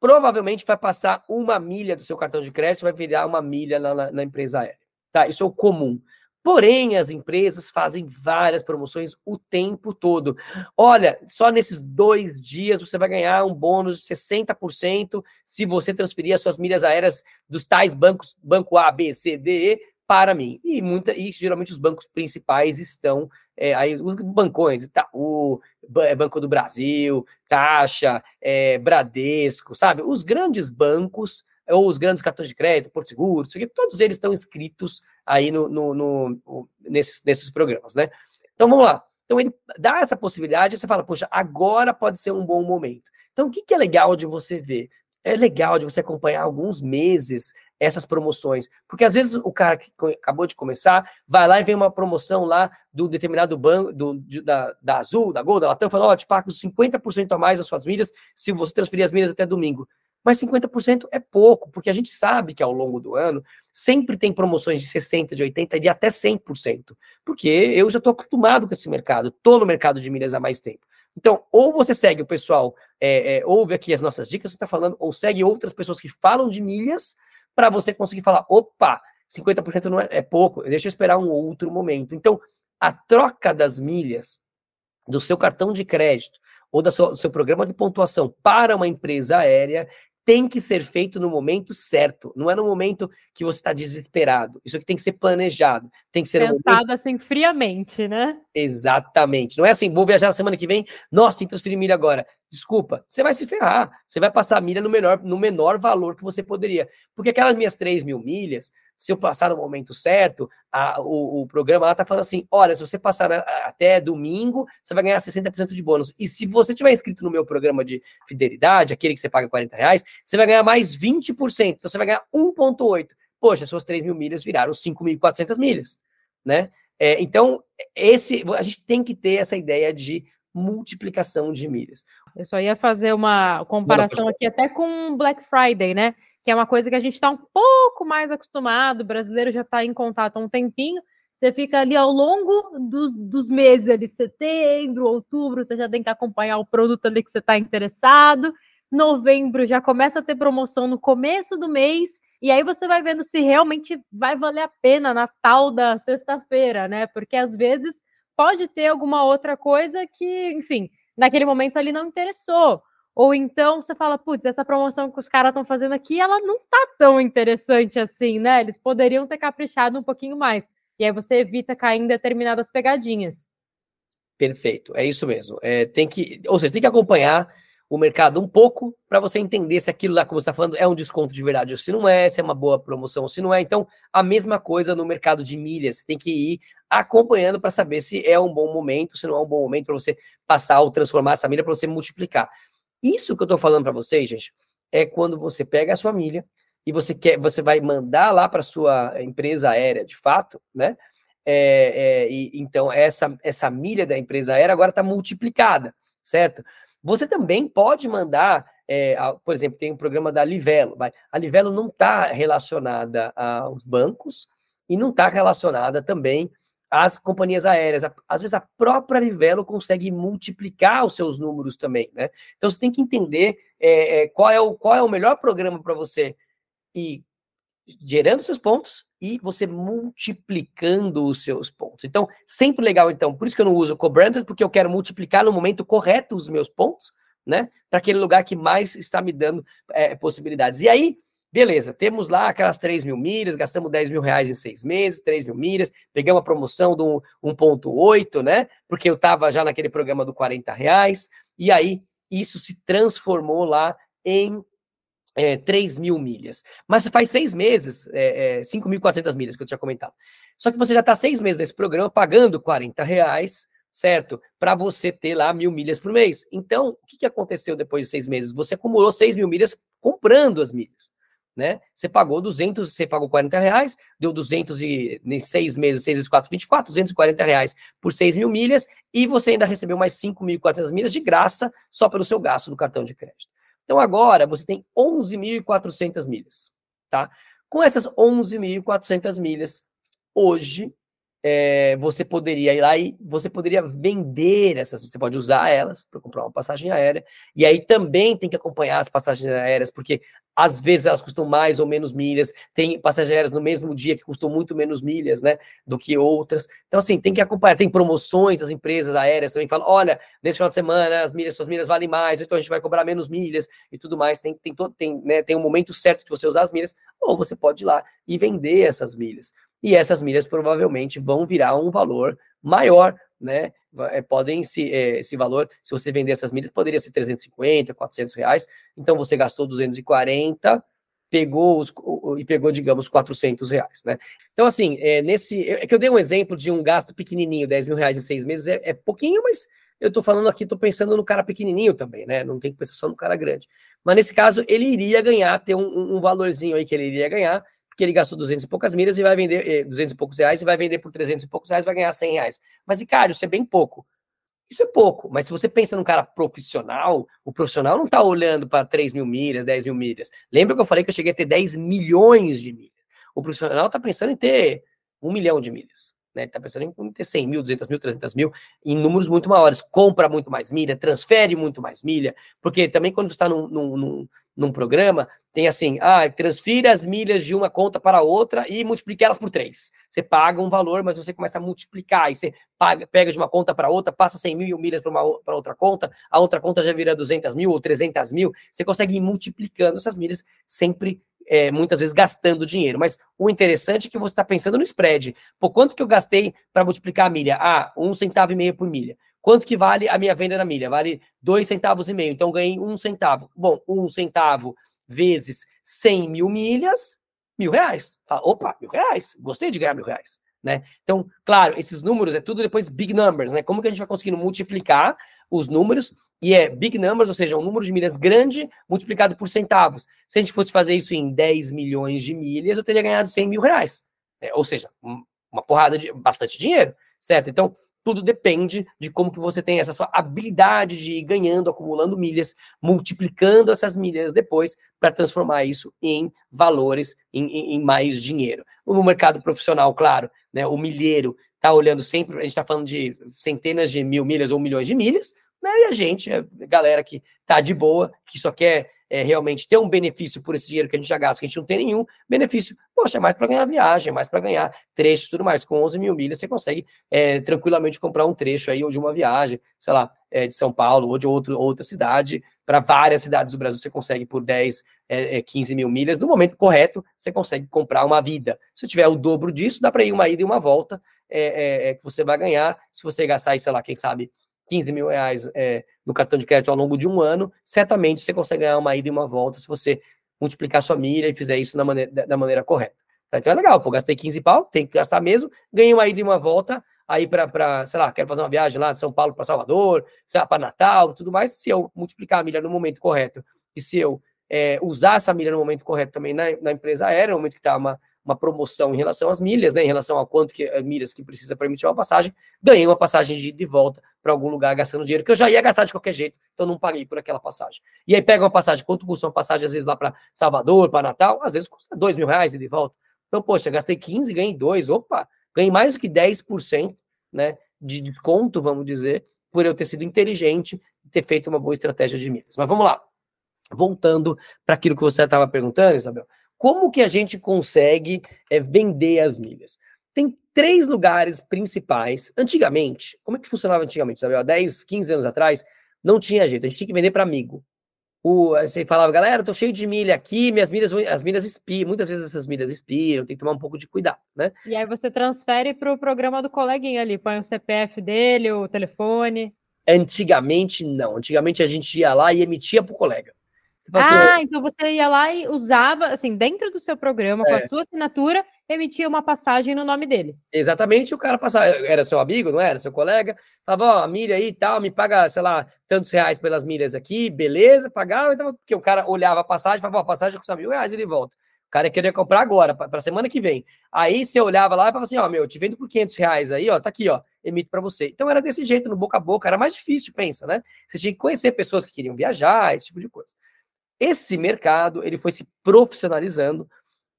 provavelmente vai passar uma milha do seu cartão de crédito, vai virar uma milha na, na, na empresa aérea. Tá? Isso é o comum. Porém, as empresas fazem várias promoções o tempo todo. Olha, só nesses dois dias você vai ganhar um bônus de 60% se você transferir as suas milhas aéreas dos tais bancos, banco A, B, C, D, E, para mim. E, muita, e geralmente os bancos principais estão é, aí, os bancões, Itaú, é, Banco do Brasil, Caixa, é, Bradesco, sabe? Os grandes bancos ou os grandes cartões de crédito, Porto Seguro, isso aqui, todos eles estão inscritos aí no, no, no, nesses, nesses programas, né? Então vamos lá. Então ele dá essa possibilidade, você fala, poxa, agora pode ser um bom momento. Então o que, que é legal de você ver? É legal de você acompanhar alguns meses essas promoções, porque às vezes o cara que acabou de começar vai lá e vem uma promoção lá do determinado banco, do, da, da Azul, da Gol, da Latam, fala, ó, oh, te pago 50% a mais das suas milhas se você transferir as milhas até domingo. Mas 50% é pouco, porque a gente sabe que ao longo do ano sempre tem promoções de 60%, de 80% de até 100%, porque eu já estou acostumado com esse mercado, estou no mercado de milhas há mais tempo. Então, ou você segue o pessoal, é, é, ouve aqui as nossas dicas, você está falando, ou segue outras pessoas que falam de milhas, para você conseguir falar, opa, 50% não é, é pouco, deixa eu esperar um outro momento. Então, a troca das milhas do seu cartão de crédito ou do seu programa de pontuação para uma empresa aérea tem que ser feito no momento certo, não é no momento que você está desesperado. Isso aqui tem que ser planejado, tem que ser pensado momento... assim friamente, né? Exatamente. Não é assim, vou viajar na semana que vem, nossa, tem que transferir milha agora. Desculpa, você vai se ferrar. Você vai passar a milha no menor, no menor valor que você poderia. Porque aquelas minhas 3 mil milhas, se eu passar no momento certo, a, o, o, programa lá está falando assim: olha, se você passar até domingo, você vai ganhar 60% de bônus. E se você tiver inscrito no meu programa de fidelidade, aquele que você paga 40 reais, você vai ganhar mais 20%. Então você vai ganhar 1,8. Poxa, suas 3 mil milhas viraram 5.400 milhas, né? É, então, esse, a gente tem que ter essa ideia de multiplicação de milhas. Eu só ia fazer uma comparação aqui até com Black Friday, né? Que é uma coisa que a gente está um pouco mais acostumado, o brasileiro já está em contato há um tempinho, você fica ali ao longo dos, dos meses, ali, setembro, outubro, você já tem que acompanhar o produto ali que você está interessado, novembro já começa a ter promoção no começo do mês, e aí você vai vendo se realmente vai valer a pena na tal da sexta-feira, né? Porque às vezes pode ter alguma outra coisa que, enfim, naquele momento ali não interessou. Ou então você fala, putz, essa promoção que os caras estão fazendo aqui, ela não tá tão interessante assim, né? Eles poderiam ter caprichado um pouquinho mais. E aí você evita cair em determinadas pegadinhas. Perfeito, é isso mesmo. É, tem que, ou seja, tem que acompanhar o mercado um pouco para você entender se aquilo lá, como você está falando, é um desconto de verdade ou se não é, se é uma boa promoção ou se não é. Então, a mesma coisa no mercado de milhas, você tem que ir acompanhando para saber se é um bom momento, se não é um bom momento para você passar ou transformar essa milha para você multiplicar. Isso que eu estou falando para vocês, gente, é quando você pega a sua milha e você quer, você vai mandar lá para sua empresa aérea, de fato, né? É, é, e, então essa essa milha da empresa aérea agora está multiplicada, certo? Você também pode mandar, é, a, por exemplo, tem um programa da Livelo, vai. A Livelo não está relacionada aos bancos e não está relacionada também as companhias aéreas. Às vezes a própria Livelo consegue multiplicar os seus números também, né? Então você tem que entender é, é, qual, é o, qual é o melhor programa para você ir gerando seus pontos e você multiplicando os seus pontos. Então, sempre legal, então, por isso que eu não uso co-branded, porque eu quero multiplicar no momento correto os meus pontos, né? Para aquele lugar que mais está me dando é, possibilidades. E aí, Beleza, temos lá aquelas 3 mil milhas, gastamos 10 mil reais em seis meses, 3 mil milhas, pegamos a promoção do 1.8, né? Porque eu estava já naquele programa do 40 reais, e aí isso se transformou lá em é, 3 mil milhas. Mas faz seis meses, é, é, 5.400 milhas que eu tinha comentado. Só que você já está seis meses nesse programa pagando 40 reais, certo? Para você ter lá mil milhas por mês. Então, o que, que aconteceu depois de seis meses? Você acumulou 6 mil milhas comprando as milhas. Né? Você pagou 200, você pagou 40 reais, deu 200 e em seis meses, 6 vezes 4, 24, 240 reais por 6 mil milhas, e você ainda recebeu mais 5.400 milhas de graça só pelo seu gasto do cartão de crédito. Então agora você tem 11.400 milhas, tá? Com essas 11.400 milhas, hoje é, você poderia ir lá e você poderia vender essas, você pode usar elas para comprar uma passagem aérea, e aí também tem que acompanhar as passagens aéreas, porque às vezes elas custam mais ou menos milhas, tem passagens aéreas no mesmo dia que custam muito menos milhas, né, do que outras. Então, assim, tem que acompanhar, tem promoções das empresas aéreas também, falam, olha, nesse final de semana as milhas, suas milhas valem mais, então a gente vai cobrar menos milhas e tudo mais, tem, tem, tem, né, tem um momento certo de você usar as milhas, ou você pode ir lá e vender essas milhas e essas milhas provavelmente vão virar um valor maior, né? É, podem se é, esse valor, se você vender essas milhas, poderia ser 350, 400 reais. Então você gastou 240, pegou os, e pegou, digamos, 400 reais, né? Então, assim, é, nesse. É que eu dei um exemplo de um gasto pequenininho, 10 mil reais em seis meses, é, é pouquinho, mas eu tô falando aqui, tô pensando no cara pequenininho também, né? Não tem que pensar só no cara grande. Mas nesse caso, ele iria ganhar, ter um, um valorzinho aí que ele iria ganhar, porque ele gastou 200 e poucas milhas e vai vender eh, 200 e poucos reais e vai vender por 300 e poucos reais, vai ganhar 100 reais. Mas, Ricardo, isso é bem pouco. Isso é pouco, mas se você pensa num cara profissional, o profissional não está olhando para 3 mil milhas, 10 mil milhas. Lembra que eu falei que eu cheguei a ter 10 milhões de milhas? O profissional está pensando em ter um milhão de milhas. Né? Está pensando em ter 100 mil, 200 mil, 300 mil, em números muito maiores. Compra muito mais milha, transfere muito mais milha, porque também quando você está num, num, num, programa, tem assim, ah, transfira as milhas de uma conta para outra e multiplique elas por três. Você paga um valor, mas você começa a multiplicar, e você paga, pega de uma conta para outra, passa 100 mil milhas para outra conta, a outra conta já vira 200 mil ou 300 mil, você consegue ir multiplicando essas milhas sempre é, muitas vezes gastando dinheiro. Mas o interessante é que você está pensando no spread. Por quanto que eu gastei para multiplicar a milha? Ah, um centavo e meio por milha. Quanto que vale a minha venda na milha? Vale dois centavos e meio. Então ganhei um centavo. Bom, um centavo vezes 100 mil milhas, mil reais. Fala, opa, mil reais. Gostei de ganhar mil reais. Né? Então, claro, esses números é tudo depois big numbers, né? Como que a gente vai conseguindo multiplicar os números e é big numbers, ou seja, um número de milhas grande multiplicado por centavos. Se a gente fosse fazer isso em 10 milhões de milhas, eu teria ganhado 100 mil reais. É, ou seja, uma porrada de bastante dinheiro, certo? Então, tudo depende de como que você tem essa sua habilidade de ir ganhando, acumulando milhas, multiplicando essas milhas depois para transformar isso em valores, em, em, em, mais dinheiro. No mercado profissional, claro, né, o milheiro está olhando sempre, a gente está falando de centenas de mil milhas ou milhões de milhas, né? E a gente, a galera que tá de boa, que só quer é, realmente ter um benefício por esse dinheiro que a gente já gasta, que a gente não tem nenhum benefício, poxa, é mais para ganhar viagem, é mais para ganhar trechos e tudo mais. Com 11 mil milhas, você consegue é, tranquilamente comprar um trecho aí, ou de uma viagem, sei lá, é, de São Paulo, ou de outro, outra cidade, para várias cidades do Brasil, você consegue por 10, é, 15 é, mil milhas. No momento correto, você consegue comprar uma vida. Se tiver o dobro disso, dá para ir uma ida e uma volta, é, é, que você vai ganhar. Se você gastar aí, sei lá, quem sabe 15 mil reais é, no cartão de crédito ao longo de um ano, certamente você consegue ganhar uma ida e uma volta se você multiplicar sua milha e fizer isso da maneira, da maneira correta. Tá? Então é legal, pô, gastei 15 pau, tem que gastar mesmo, ganhei uma ida e uma volta, aí para, sei lá, quero fazer uma viagem lá de São Paulo para Salvador, sei lá, para Natal, tudo mais, se eu multiplicar a milha no momento correto e se eu é, usar essa milha no momento correto também na, na empresa aérea, no momento que está uma, uma promoção em relação às milhas, né, em relação a quanto que eh, milhas que precisa permitir uma passagem, ganhei uma passagem de, de volta para algum lugar gastando dinheiro que eu já ia gastar de qualquer jeito, então não paguei por aquela passagem. E aí pega uma passagem, quanto custa uma passagem às vezes lá para Salvador, para Natal, às vezes custa dois mil reais e de volta. Então, poxa, gastei 15, ganhei dois, opa, ganhei mais do que 10%, né, de desconto, vamos dizer, por eu ter sido inteligente e ter feito uma boa estratégia de milhas. Mas vamos lá. Voltando para aquilo que você estava perguntando, Isabel, como que a gente consegue é, vender as milhas? Tem três lugares principais. Antigamente, como é que funcionava antigamente? Sabe? Há 10, 15 anos atrás, não tinha jeito. A gente tinha que vender para amigo. O, você falava, galera, tô cheio de milha aqui, minhas milhas, as milhas expiram. Muitas vezes essas milhas expiram, tem que tomar um pouco de cuidado, né? E aí você transfere para o programa do coleguinha ali, põe o CPF dele, o telefone. Antigamente, não. Antigamente a gente ia lá e emitia para o Assim, ah, então você ia lá e usava, assim, dentro do seu programa, é. com a é. sua assinatura, emitia uma passagem no nome dele. Exatamente, o cara passava, era seu amigo, não era? Seu colega, falava, ó, a milha aí e tal, me paga, sei lá, tantos reais pelas milhas aqui, beleza, pagava, então, porque o cara olhava a passagem, falava, ó, a passagem custa mil reais, ele volta. O cara queria comprar agora, para a semana que vem. Aí você olhava lá e falava assim, ó, meu, te vendo por 500 reais aí, ó, tá aqui, ó, emito para você. Então era desse jeito, no boca a boca, era mais difícil, pensa, né? Você tinha que conhecer pessoas que queriam viajar, esse tipo de coisa. Esse mercado, ele foi se profissionalizando,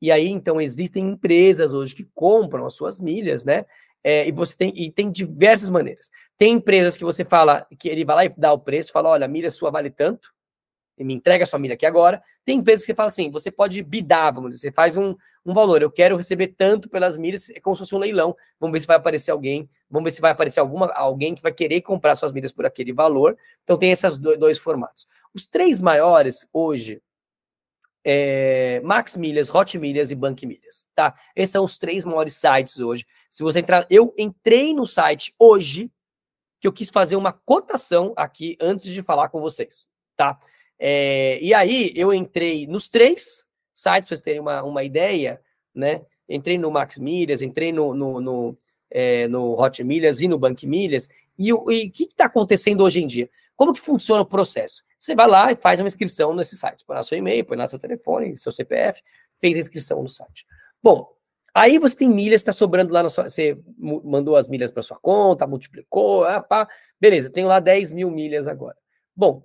e aí, então, existem empresas hoje que compram as suas milhas, né? É, e você tem, e tem diversas maneiras. Tem empresas que você fala, que ele vai lá e dá o preço, fala, olha, a milha sua vale tanto, e me entrega a sua milha aqui agora. Tem empresas que fala assim, você pode bidar, vamos dizer, você faz um, um valor, eu quero receber tanto pelas milhas, é como se fosse um leilão, vamos ver se vai aparecer alguém, vamos ver se vai aparecer alguma, alguém que vai querer comprar suas milhas por aquele valor. Então tem esses dois formatos. Os três maiores hoje é, Max Milhas, Hot Milhas e Bank Milhas, tá? Esses são os três maiores sites hoje. Se você entrar, eu entrei no site hoje, que eu quis fazer uma cotação aqui antes de falar com vocês, tá? É, e aí eu entrei nos três sites, para vocês terem uma, uma ideia, né? Entrei no Max Milhas, entrei no, no, no, é, no Hot Milhas e no Bank Milhas. E o que está acontecendo hoje em dia? Como que funciona o processo? Você vai lá e faz uma inscrição nesse site. Põe lá seu e-mail, põe lá seu telefone, seu CPF, fez a inscrição no site. Bom, aí você tem milhas, está sobrando lá na sua. Você mandou as milhas para sua conta, multiplicou, ah, beleza, tenho lá 10 mil milhas agora. Bom,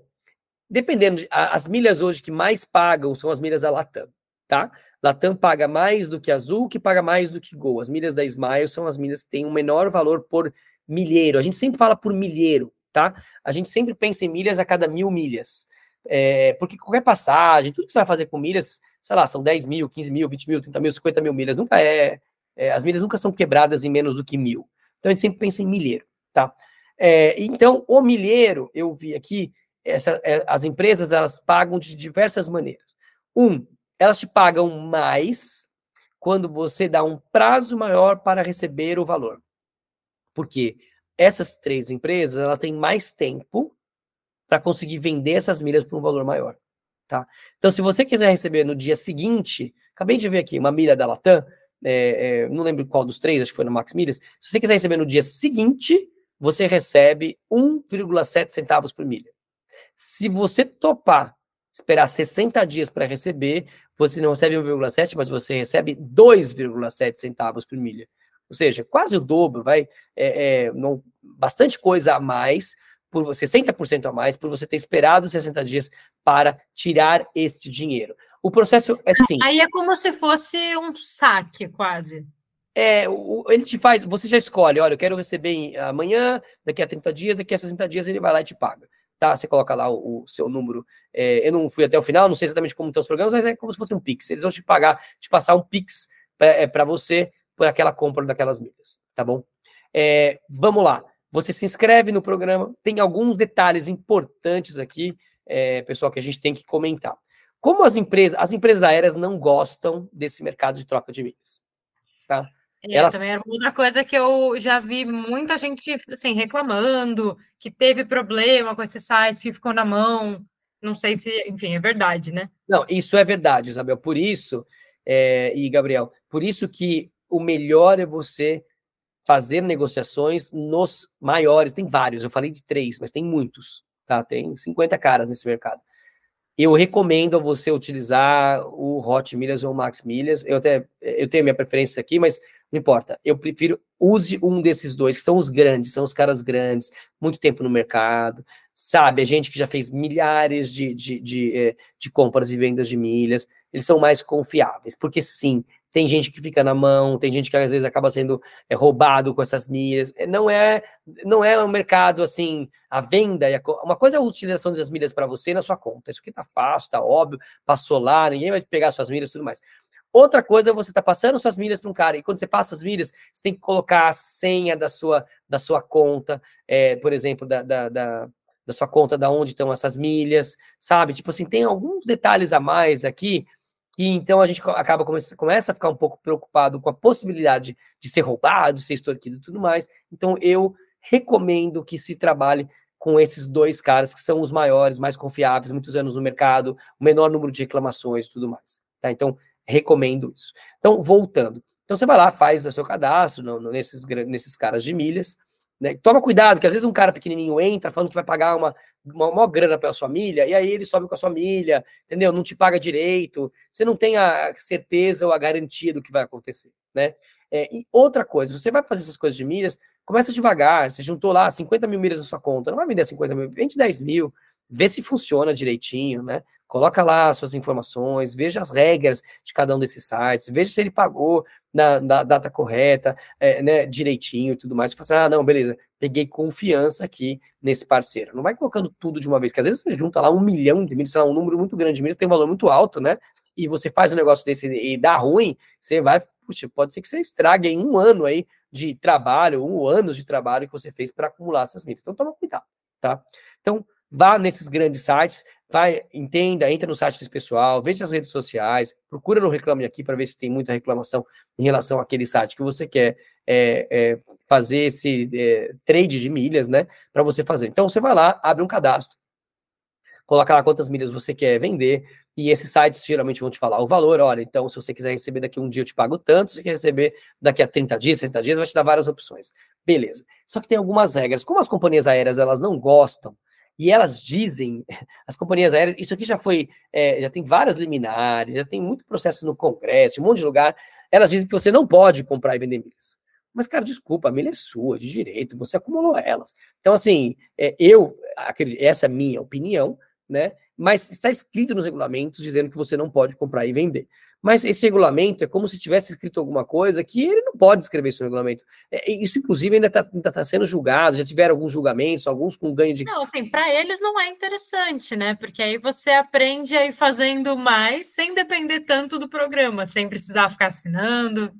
dependendo, de, as milhas hoje que mais pagam são as milhas da Latam, tá? Latam paga mais do que Azul, que paga mais do que Gol. As milhas da Smile são as milhas que têm um menor valor por milheiro. A gente sempre fala por milheiro tá? A gente sempre pensa em milhas a cada mil milhas. É, porque qualquer passagem, tudo que você vai fazer com milhas, sei lá, são 10 mil, 15 mil, 20 mil, 30 mil, 50 mil milhas, nunca é, é as milhas nunca são quebradas em menos do que mil. Então a gente sempre pensa em milheiro, tá? É, então, o milheiro, eu vi aqui, essa, é, as empresas elas pagam de diversas maneiras. Um, elas te pagam mais quando você dá um prazo maior para receber o valor. Por quê? Essas três empresas ela tem mais tempo para conseguir vender essas milhas por um valor maior. Tá? Então, se você quiser receber no dia seguinte, acabei de ver aqui uma milha da Latam, é, é, não lembro qual dos três, acho que foi na Max Milhas. Se você quiser receber no dia seguinte, você recebe 1,7 centavos por milha. Se você topar esperar 60 dias para receber, você não recebe 1,7, mas você recebe 2,7 centavos por milha ou seja, quase o dobro, vai, é, é, não, bastante coisa a mais, por você, 60% a mais, por você ter esperado 60 dias para tirar este dinheiro. O processo é sim. Aí é como se fosse um saque, quase. É, o, ele te faz, você já escolhe, olha, eu quero receber amanhã, daqui a 30 dias, daqui a 60 dias ele vai lá e te paga. Tá, você coloca lá o, o seu número. É, eu não fui até o final, não sei exatamente como estão os programas, mas é como se fosse um Pix. Eles vão te pagar, te passar um Pix para é, você por aquela compra daquelas milhas, tá bom? É, vamos lá. Você se inscreve no programa. Tem alguns detalhes importantes aqui, é, pessoal, que a gente tem que comentar. Como as empresas, as empresas aéreas não gostam desse mercado de troca de milhas, tá? É, Elas... também era outra coisa que eu já vi muita gente assim, reclamando que teve problema com esses sites que ficou na mão. Não sei se, enfim, é verdade, né? Não, isso é verdade, Isabel. Por isso, é, e Gabriel, por isso que o melhor é você fazer negociações nos maiores. Tem vários, eu falei de três, mas tem muitos, tá? Tem 50 caras nesse mercado. Eu recomendo a você utilizar o Hot Milhas ou o Max Milhas. Eu até eu tenho minha preferência aqui, mas não importa. Eu prefiro use um desses dois, que são os grandes, são os caras grandes, muito tempo no mercado, sabe? A gente que já fez milhares de, de, de, eh, de compras e vendas de milhas, eles são mais confiáveis, porque sim, tem gente que fica na mão, tem gente que às vezes acaba sendo é, roubado com essas milhas. É, não é não é um mercado assim, a venda, a, uma coisa é a utilização das milhas para você na sua conta. Isso aqui tá fácil, tá óbvio, passou lá, ninguém vai pegar suas milhas e tudo mais. Outra coisa é você tá passando suas milhas para um cara, e quando você passa as milhas, você tem que colocar a senha da sua, da sua conta, é, por exemplo, da, da, da da sua conta, da onde estão essas milhas, sabe? Tipo assim, tem alguns detalhes a mais aqui e então a gente acaba começa, começa a ficar um pouco preocupado com a possibilidade de ser roubado, ser extorquido e tudo mais. Então eu recomendo que se trabalhe com esses dois caras que são os maiores, mais confiáveis, muitos anos no mercado, o menor número de reclamações e tudo mais. Tá? Então, recomendo isso. Então, voltando. Então, você vai lá, faz o seu cadastro no, no, nesses, nesses caras de milhas, né? Toma cuidado, que às vezes um cara pequenininho entra falando que vai pagar uma, uma, uma grana pela sua milha, e aí ele sobe com a sua milha, entendeu? Não te paga direito, você não tem a certeza ou a garantia do que vai acontecer, né? É, e outra coisa, você vai fazer essas coisas de milhas, começa devagar, você juntou lá 50 mil milhas na sua conta, não vai vender 50 mil, vende 10 mil, vê se funciona direitinho, né? Coloca lá suas informações, veja as regras de cada um desses sites, veja se ele pagou na, na data correta, é, né, direitinho e tudo mais. Você fala assim, ah, não, beleza, peguei confiança aqui nesse parceiro. Não vai colocando tudo de uma vez, que às vezes você junta lá um milhão de milhas, um número muito grande de milhas, tem um valor muito alto, né? E você faz um negócio desse e dá ruim, você vai, puxa, pode ser que você estrague em um ano aí de trabalho, um ano de trabalho que você fez para acumular essas milhas. Então toma cuidado, tá? Então, vá nesses grandes sites, vai, entenda, entra no site desse pessoal, veja as redes sociais, procura no Reclame Aqui para ver se tem muita reclamação em relação àquele site que você quer é, é, fazer esse é, trade de milhas, né, para você fazer. Então, você vai lá, abre um cadastro, coloca lá quantas milhas você quer vender, e esses sites geralmente vão te falar o valor, olha, então se você quiser receber daqui um dia eu te pago tanto, se você quer receber daqui a 30 dias, 60 dias, vai te dar várias opções. Beleza. Só que tem algumas regras. Como as companhias aéreas, elas não gostam e elas dizem, as companhias aéreas, isso aqui já foi, é, já tem várias liminares, já tem muito processo no Congresso, um monte de lugar, elas dizem que você não pode comprar e vender milhas. Mas, cara, desculpa, a milha é sua, de direito, você acumulou elas. Então, assim, é, eu, acredito, essa é a minha opinião, né? Mas está escrito nos regulamentos dizendo que você não pode comprar e vender. Mas esse regulamento é como se tivesse escrito alguma coisa que ele não pode escrever esse regulamento. É, isso, inclusive, ainda está tá sendo julgado, já tiveram alguns julgamentos, alguns com ganho de. Não, assim, para eles não é interessante, né? Porque aí você aprende a ir fazendo mais sem depender tanto do programa, sem precisar ficar assinando.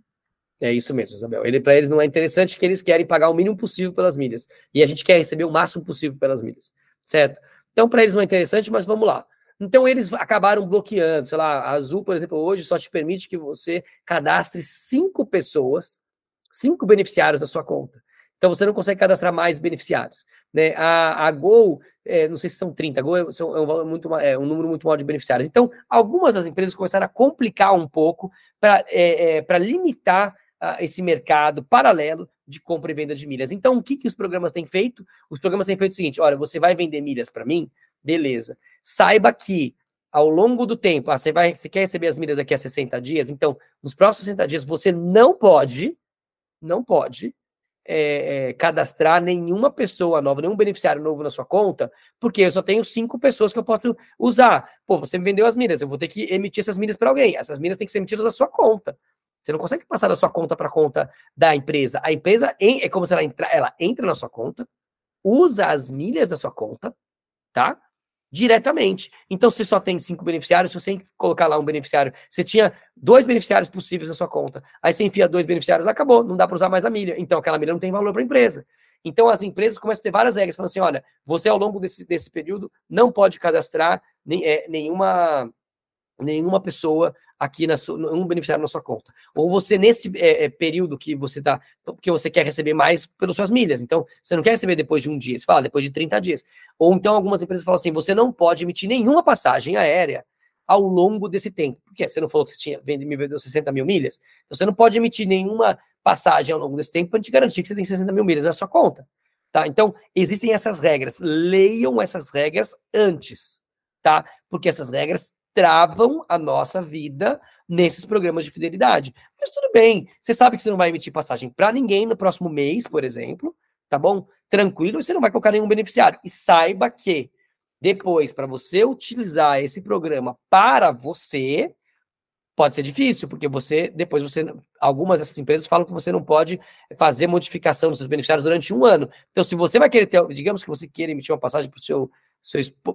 É isso mesmo, Isabel. Ele, para eles não é interessante que eles querem pagar o mínimo possível pelas milhas. E a gente quer receber o máximo possível pelas milhas, certo? Então, para eles não é interessante, mas vamos lá. Então, eles acabaram bloqueando. Sei lá, a Azul, por exemplo, hoje só te permite que você cadastre cinco pessoas, cinco beneficiários na sua conta. Então, você não consegue cadastrar mais beneficiários. Né? A, a Gol, é, não sei se são 30, a Gol é, são, é, um, muito, é um número muito maior de beneficiários. Então, algumas das empresas começaram a complicar um pouco para é, é, limitar esse mercado paralelo de compra e venda de milhas. Então, o que, que os programas têm feito? Os programas têm feito o seguinte: olha, você vai vender milhas para mim? Beleza. Saiba que ao longo do tempo, ah, você, vai, você quer receber as milhas daqui a 60 dias, então, nos próximos 60 dias, você não pode, não pode é, é, cadastrar nenhuma pessoa nova, nenhum beneficiário novo na sua conta, porque eu só tenho cinco pessoas que eu posso usar. Pô, você me vendeu as milhas, eu vou ter que emitir essas milhas para alguém. Essas milhas têm que ser emitidas da sua conta. Você não consegue passar da sua conta para a conta da empresa. A empresa é como se ela, entra, ela entra na sua conta, usa as milhas da sua conta, tá? Diretamente. Então, você só tem cinco beneficiários, se você colocar lá um beneficiário, você tinha dois beneficiários possíveis na sua conta, aí você enfia dois beneficiários, acabou, não dá para usar mais a milha. Então, aquela milha não tem valor para a empresa. Então, as empresas começam a ter várias regras, falando assim, olha, você ao longo desse, desse período não pode cadastrar nem, é, nenhuma nenhuma pessoa aqui na sua, um beneficiário na sua conta. Ou você, nesse é, é, período que você está, porque você quer receber mais pelas suas milhas. Então, você não quer receber depois de um dia, você fala depois de 30 dias. Ou então algumas empresas falam assim: você não pode emitir nenhuma passagem aérea ao longo desse tempo. Porque você não falou que você tinha me vendeu 60 mil milhas? Então, você não pode emitir nenhuma passagem ao longo desse tempo para te garantir que você tem 60 mil milhas na sua conta. Tá? Então, existem essas regras. Leiam essas regras antes, tá? Porque essas regras travam a nossa vida nesses programas de fidelidade. Mas tudo bem, você sabe que você não vai emitir passagem para ninguém no próximo mês, por exemplo, tá bom? Tranquilo, você não vai colocar nenhum beneficiário. E saiba que depois, para você utilizar esse programa para você, pode ser difícil, porque você, depois você, algumas dessas empresas falam que você não pode fazer modificação dos seus beneficiários durante um ano. Então, se você vai querer ter, digamos que você queira emitir uma passagem para o seu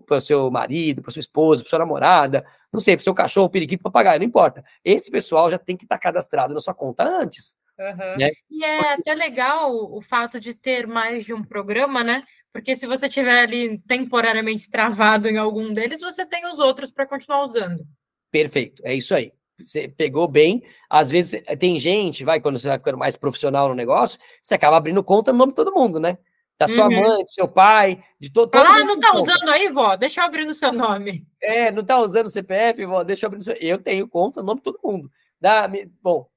para o seu marido, para sua esposa, para sua namorada, não sei, para o seu cachorro, periquito, papagaio, não importa. Esse pessoal já tem que estar tá cadastrado na sua conta antes. Uhum. Né? E é até legal o fato de ter mais de um programa, né? Porque se você tiver ali temporariamente travado em algum deles, você tem os outros para continuar usando. Perfeito, é isso aí. Você pegou bem. Às vezes tem gente, vai, quando você vai ficando mais profissional no negócio, você acaba abrindo conta no nome de todo mundo, né? Da sua uhum. mãe, do seu pai, de todo. todo ah, não tá usando aí, vó? Deixa eu abrir no seu nome. É, não tá usando o CPF, vó? Deixa eu abrir no seu. Eu tenho conta, nome de todo mundo. Da, bom,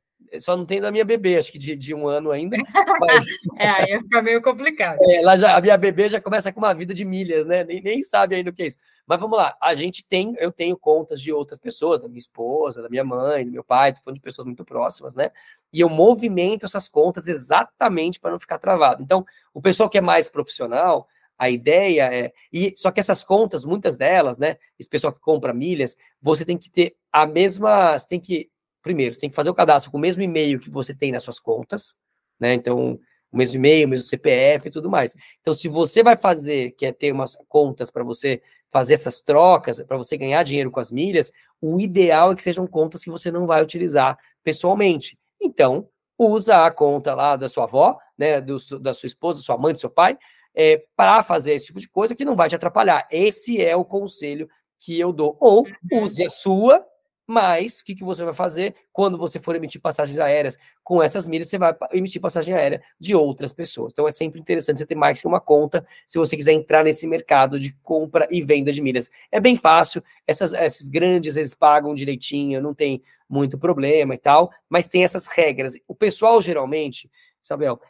só não tem da minha bebê, acho que de, de um ano ainda. Mas... é, aí fica meio complicado. É, ela já, a minha bebê já começa com uma vida de milhas, né? Nem, nem sabe ainda o que é isso. Mas vamos lá, a gente tem, eu tenho contas de outras pessoas, da minha esposa, da minha mãe, do meu pai, tô falando de pessoas muito próximas, né? E eu movimento essas contas exatamente para não ficar travado. Então, o pessoal que é mais profissional, a ideia é. E, só que essas contas, muitas delas, né? Esse pessoal que compra milhas, você tem que ter a mesma. Você tem que primeiro, você tem que fazer o cadastro com o mesmo e-mail que você tem nas suas contas, né? Então, o mesmo e-mail, o mesmo CPF e tudo mais. Então, se você vai fazer, quer ter umas contas para você fazer essas trocas, para você ganhar dinheiro com as milhas, o ideal é que sejam contas que você não vai utilizar pessoalmente. Então, usa a conta lá da sua avó, né, do, da sua esposa, sua mãe, do seu pai, é, para fazer esse tipo de coisa que não vai te atrapalhar. Esse é o conselho que eu dou. Ou uhum. use a sua mas o que, que você vai fazer quando você for emitir passagens aéreas com essas milhas? Você vai emitir passagem aérea de outras pessoas. Então é sempre interessante você ter mais que uma conta se você quiser entrar nesse mercado de compra e venda de milhas. É bem fácil, essas, esses grandes eles pagam direitinho, não tem muito problema e tal, mas tem essas regras. O pessoal geralmente, Isabel,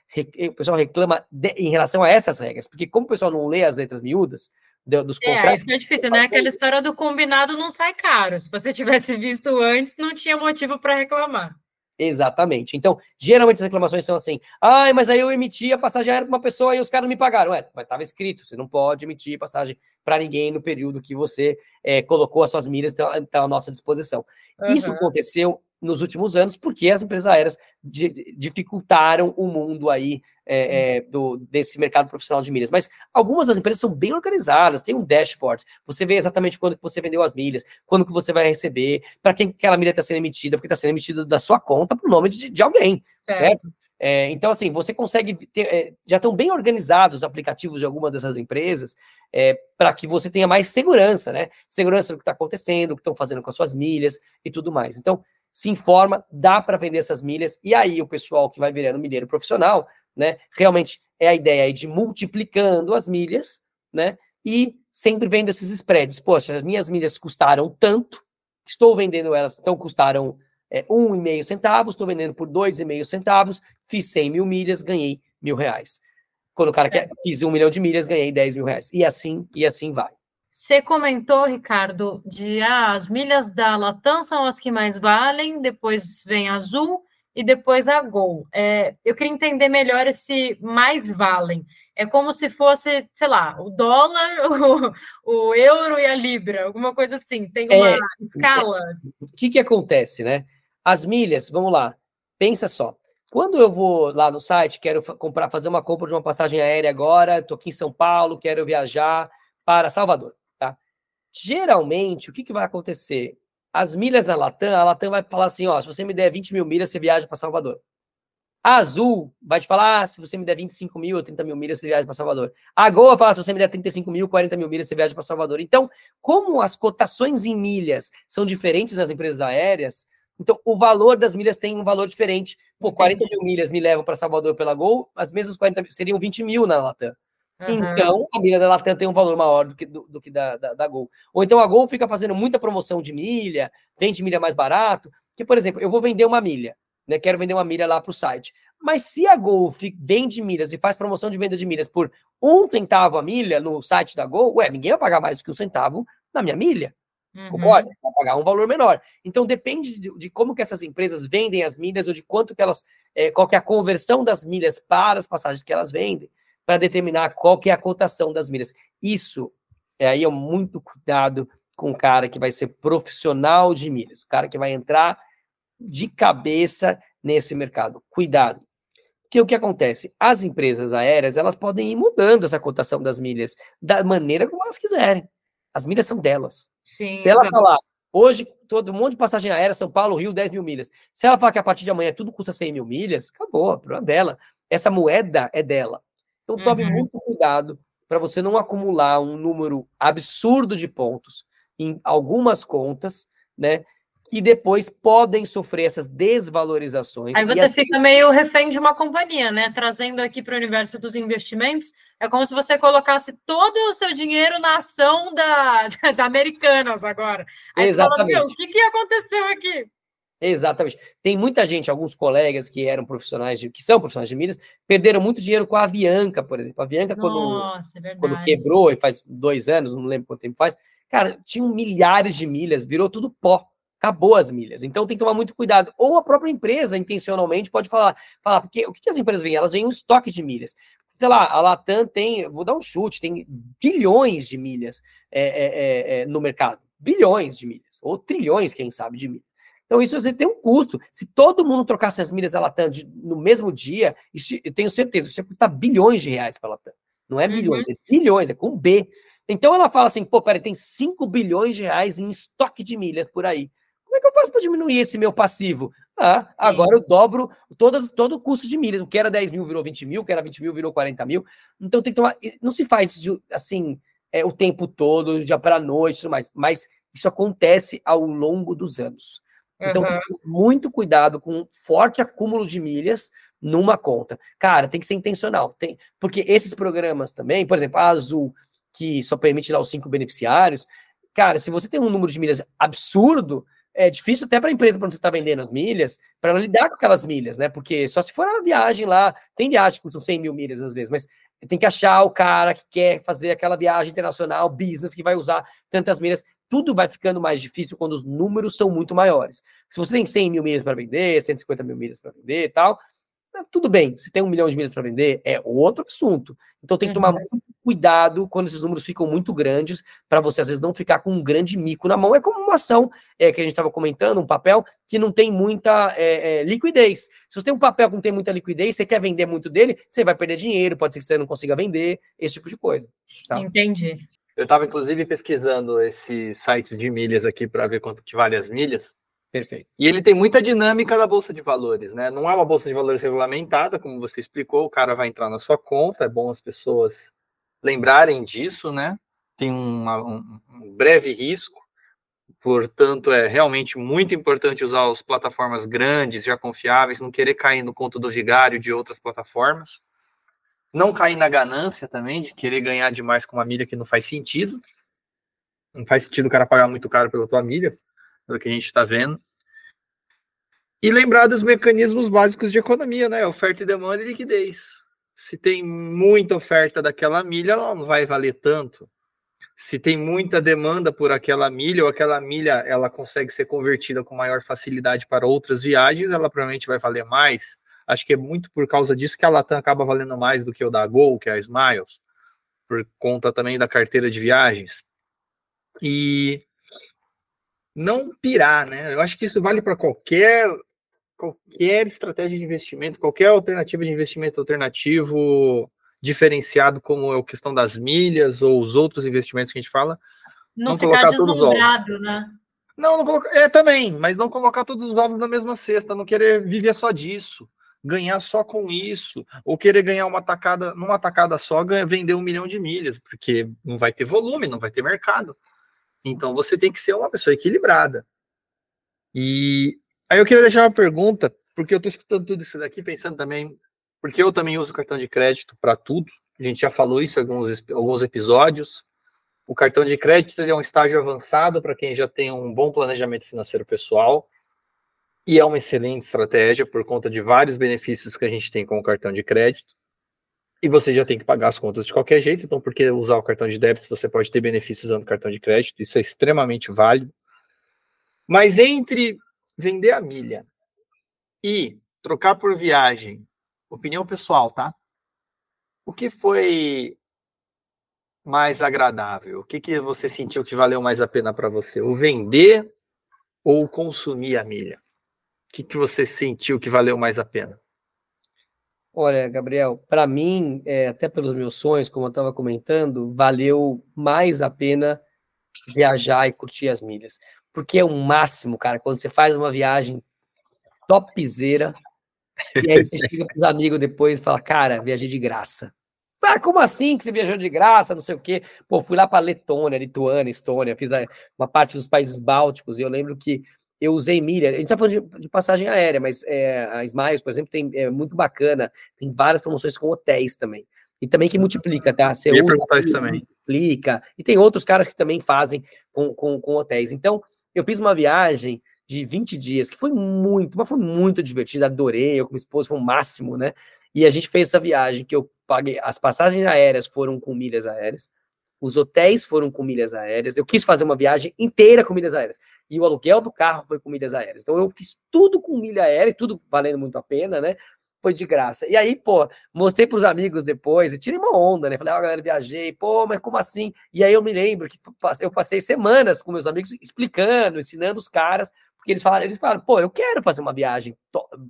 o pessoal reclama de, em relação a essas regras, porque como o pessoal não lê as letras miúdas, dos contratos. É, fica difícil, né? Aquela história do combinado não sai caro. Se você tivesse visto antes, não tinha motivo para reclamar. Exatamente. Então, geralmente as reclamações são assim: ai, mas aí eu emiti a passagem aérea para uma pessoa e os caras não me pagaram. Ué, mas estava escrito: você não pode emitir passagem para ninguém no período que você é, colocou as suas milhas, então, então à nossa disposição. Uhum. Isso aconteceu nos últimos anos, porque as empresas aéreas dificultaram o mundo aí é, é, do, desse mercado profissional de milhas. Mas algumas das empresas são bem organizadas, tem um dashboard, você vê exatamente quando que você vendeu as milhas, quando que você vai receber, para quem aquela milha está sendo emitida, porque está sendo emitida da sua conta para o nome de, de alguém, certo? certo? É, então, assim, você consegue ter, é, já estão bem organizados os aplicativos de algumas dessas empresas é, para que você tenha mais segurança, né? Segurança do que está acontecendo, o que estão fazendo com as suas milhas e tudo mais. Então, se informa, dá para vender essas milhas, e aí o pessoal que vai virando milheiro profissional, né, realmente é a ideia de multiplicando as milhas, né, e sempre vendo esses spreads. Poxa, as minhas milhas custaram tanto, estou vendendo elas, então custaram é, um e meio centavos, estou vendendo por dois e meio centavos, fiz 100 mil milhas, ganhei mil reais. Quando o cara quer, fiz um milhão de milhas, ganhei 10 mil reais. E assim, e assim vai. Você comentou, Ricardo, de ah, as milhas da Latam são as que mais valem, depois vem a Azul e depois a Gol. É, eu queria entender melhor esse mais valem. É como se fosse, sei lá, o dólar, o, o euro e a libra, alguma coisa assim. Tem uma é, escala. O que, que acontece, né? As milhas, vamos lá, pensa só. Quando eu vou lá no site, quero comprar, fazer uma compra de uma passagem aérea agora, estou aqui em São Paulo, quero viajar para Salvador. Geralmente, o que, que vai acontecer? As milhas da Latam, a Latam vai falar assim: ó, se você me der 20 mil milhas, você viaja para Salvador. A Azul vai te falar: ah, se você me der 25 mil ou 30 mil milhas, você viaja para Salvador. A Goa fala: se você me der 35 mil, 40 mil milhas, você viaja para Salvador. Então, como as cotações em milhas são diferentes nas empresas aéreas, então o valor das milhas tem um valor diferente. Pô, 40 mil milhas me levam para Salvador pela Gol, as mesmas 40 seriam 20 mil na Latam. Uhum. Então, a milha da Latam tem um valor maior do que, do, do que da, da, da, Gol. Ou então a Gol fica fazendo muita promoção de milha, vende milha mais barato. Que, por exemplo, eu vou vender uma milha, né? Quero vender uma milha lá para o site. Mas se a Gol vende milhas e faz promoção de venda de milhas por um centavo a milha no site da Gol, ué, ninguém vai pagar mais do que um centavo na minha milha. Uhum. Concorda? Vai pagar um valor menor. Então depende de, de, como que essas empresas vendem as milhas ou de quanto que elas, é, qual que é a conversão das milhas para as passagens que elas vendem para determinar qual que é a cotação das milhas. Isso é aí é muito cuidado com o cara que vai ser profissional de milhas, o cara que vai entrar de cabeça nesse mercado. Cuidado. Porque o que acontece? As empresas aéreas, elas podem ir mudando essa cotação das milhas da maneira como elas quiserem. As milhas são delas. Sim, Se ela falar, hoje, todo um monte de passagem aérea, São Paulo, Rio, 10 mil milhas. Se ela falar que a partir de amanhã tudo custa 100 mil milhas, acabou, o problema dela. Essa moeda é dela. Então tome uhum. muito cuidado para você não acumular um número absurdo de pontos em algumas contas, né? que depois podem sofrer essas desvalorizações. Aí você fica meio refém de uma companhia, né? Trazendo aqui para o universo dos investimentos, é como se você colocasse todo o seu dinheiro na ação da, da Americanas agora. Aí Exatamente. Fala, o que, que aconteceu aqui? Exatamente. Tem muita gente, alguns colegas que eram profissionais de, que são profissionais de milhas, perderam muito dinheiro com a Avianca, por exemplo. A Avianca, Nossa, quando, é quando quebrou, e faz dois anos, não lembro quanto tempo faz, cara, tinham milhares de milhas, virou tudo pó. Acabou as milhas. Então tem que tomar muito cuidado. Ou a própria empresa, intencionalmente, pode falar, falar porque o que as empresas vêm? Elas vêm um estoque de milhas. Sei lá, a Latam tem, vou dar um chute, tem bilhões de milhas é, é, é, é no mercado. Bilhões de milhas, ou trilhões, quem sabe, de milhas. Então, isso às vezes tem um custo. Se todo mundo trocasse as milhas da Latam de, no mesmo dia, isso, eu tenho certeza, isso ia custar bilhões de reais para a Latam. Não é milhões, uhum. é bilhões, é com B. Então ela fala assim, pô, peraí, tem 5 bilhões de reais em estoque de milhas por aí. Como é que eu faço para diminuir esse meu passivo? Ah, agora eu dobro todas, todo o custo de milhas. O que era 10 mil virou 20 mil, o que era 20 mil virou 40 mil. Então tem que tomar. Não se faz assim é, o tempo todo, já para a noite, tudo mais. Mas isso acontece ao longo dos anos. Então, uhum. muito cuidado com um forte acúmulo de milhas numa conta. Cara, tem que ser intencional. Tem, porque esses programas também, por exemplo, a Azul, que só permite lá os cinco beneficiários, cara, se você tem um número de milhas absurdo, é difícil até para a empresa, quando você está vendendo as milhas, para lidar com aquelas milhas, né? Porque só se for uma viagem lá, tem viagem que custam 100 mil milhas às vezes, mas tem que achar o cara que quer fazer aquela viagem internacional, business, que vai usar tantas milhas. Tudo vai ficando mais difícil quando os números são muito maiores. Se você tem 100 mil milhas para vender, 150 mil milhas para vender e tal, tudo bem. Se tem um milhão de milhas para vender, é outro assunto. Então tem que tomar uhum. muito cuidado quando esses números ficam muito grandes, para você às vezes não ficar com um grande mico na mão. É como uma ação é, que a gente estava comentando, um papel que não tem muita é, é, liquidez. Se você tem um papel que não tem muita liquidez, você quer vender muito dele, você vai perder dinheiro, pode ser que você não consiga vender, esse tipo de coisa. Tá? Entendi. Eu estava, inclusive, pesquisando esses sites de milhas aqui para ver quanto que vale as milhas. Perfeito. E ele tem muita dinâmica da bolsa de valores, né? Não é uma bolsa de valores regulamentada, como você explicou, o cara vai entrar na sua conta, é bom as pessoas lembrarem disso, né? Tem uma, um, um breve risco, portanto, é realmente muito importante usar as plataformas grandes, já confiáveis, não querer cair no conto do vigário de outras plataformas. Não cair na ganância também, de querer ganhar demais com uma milha que não faz sentido. Não faz sentido o cara pagar muito caro pela tua milha, pelo que a gente está vendo. E lembrar dos mecanismos básicos de economia, né? Oferta e demanda e liquidez. Se tem muita oferta daquela milha, ela não vai valer tanto. Se tem muita demanda por aquela milha, ou aquela milha ela consegue ser convertida com maior facilidade para outras viagens, ela provavelmente vai valer mais. Acho que é muito por causa disso que a Latam acaba valendo mais do que o da Gol, que é a Smiles, por conta também da carteira de viagens. E não pirar, né? Eu acho que isso vale para qualquer qualquer estratégia de investimento, qualquer alternativa de investimento alternativo diferenciado, como é a questão das milhas ou os outros investimentos que a gente fala. Não, não colocar todos os ovos. né? Não, não colocar. É também, mas não colocar todos os ovos na mesma cesta, não querer viver só disso, ganhar só com isso, ou querer ganhar uma tacada, numa tacada só, ganhar, vender um milhão de milhas, porque não vai ter volume, não vai ter mercado. Então você tem que ser uma pessoa equilibrada. E aí eu queria deixar uma pergunta, porque eu estou escutando tudo isso daqui, pensando também, porque eu também uso cartão de crédito para tudo. A gente já falou isso em alguns, alguns episódios. O cartão de crédito é um estágio avançado para quem já tem um bom planejamento financeiro pessoal. E é uma excelente estratégia por conta de vários benefícios que a gente tem com o cartão de crédito e você já tem que pagar as contas de qualquer jeito, então por que usar o cartão de débito você pode ter benefícios usando cartão de crédito? Isso é extremamente válido. Mas entre vender a milha e trocar por viagem, opinião pessoal, tá? O que foi mais agradável? O que, que você sentiu que valeu mais a pena para você? O vender ou consumir a milha? O que, que você sentiu que valeu mais a pena? Olha, Gabriel, para mim, é, até pelos meus sonhos, como eu estava comentando, valeu mais a pena viajar e curtir as milhas. Porque é o máximo, cara, quando você faz uma viagem topzera, e aí você chega para os amigos depois e fala, cara, viajei de graça. Ah, como assim que você viajou de graça, não sei o quê? Pô, fui lá para Letônia, Lituânia, Estônia, fiz uma parte dos países bálticos, e eu lembro que eu usei milha. A gente tá falando de, de passagem aérea, mas é, a Smiles, por exemplo, tem, é muito bacana, tem várias promoções com hotéis também. E também que multiplica, tá? Você usa, multiplica. E tem outros caras que também fazem com, com, com hotéis. Então, eu fiz uma viagem de 20 dias, que foi muito, mas foi muito divertida, adorei, eu com minha esposa, foi o um máximo, né? E a gente fez essa viagem que eu paguei, as passagens aéreas foram com milhas aéreas, os hotéis foram com milhas aéreas, eu quis fazer uma viagem inteira com milhas aéreas, e o aluguel do carro foi com milhas aéreas. Então eu fiz tudo com milha aérea, tudo valendo muito a pena, né? Foi de graça. E aí, pô, mostrei para os amigos depois e tirei uma onda, né? Falei, ó, oh, galera, viajei, pô, mas como assim? E aí eu me lembro que eu passei semanas com meus amigos explicando, ensinando os caras porque eles falaram, eles falaram, pô, eu quero fazer uma viagem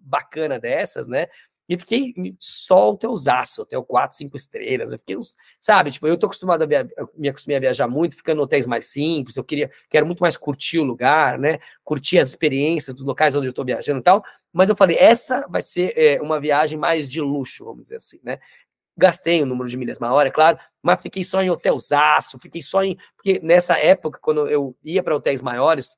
bacana dessas, né? E fiquei só o teusaço, hotel 4, 5 estrelas. Eu fiquei, sabe, tipo, eu tô acostumado a via... me acostumei a viajar muito, ficando em hotéis mais simples. Eu queria, quero muito mais curtir o lugar, né? Curtir as experiências dos locais onde eu tô viajando e tal. Mas eu falei, essa vai ser é, uma viagem mais de luxo, vamos dizer assim, né? Gastei o número de milhas maior, é claro, mas fiquei só em hotelzaço, fiquei só em. Porque nessa época, quando eu ia para hotéis maiores,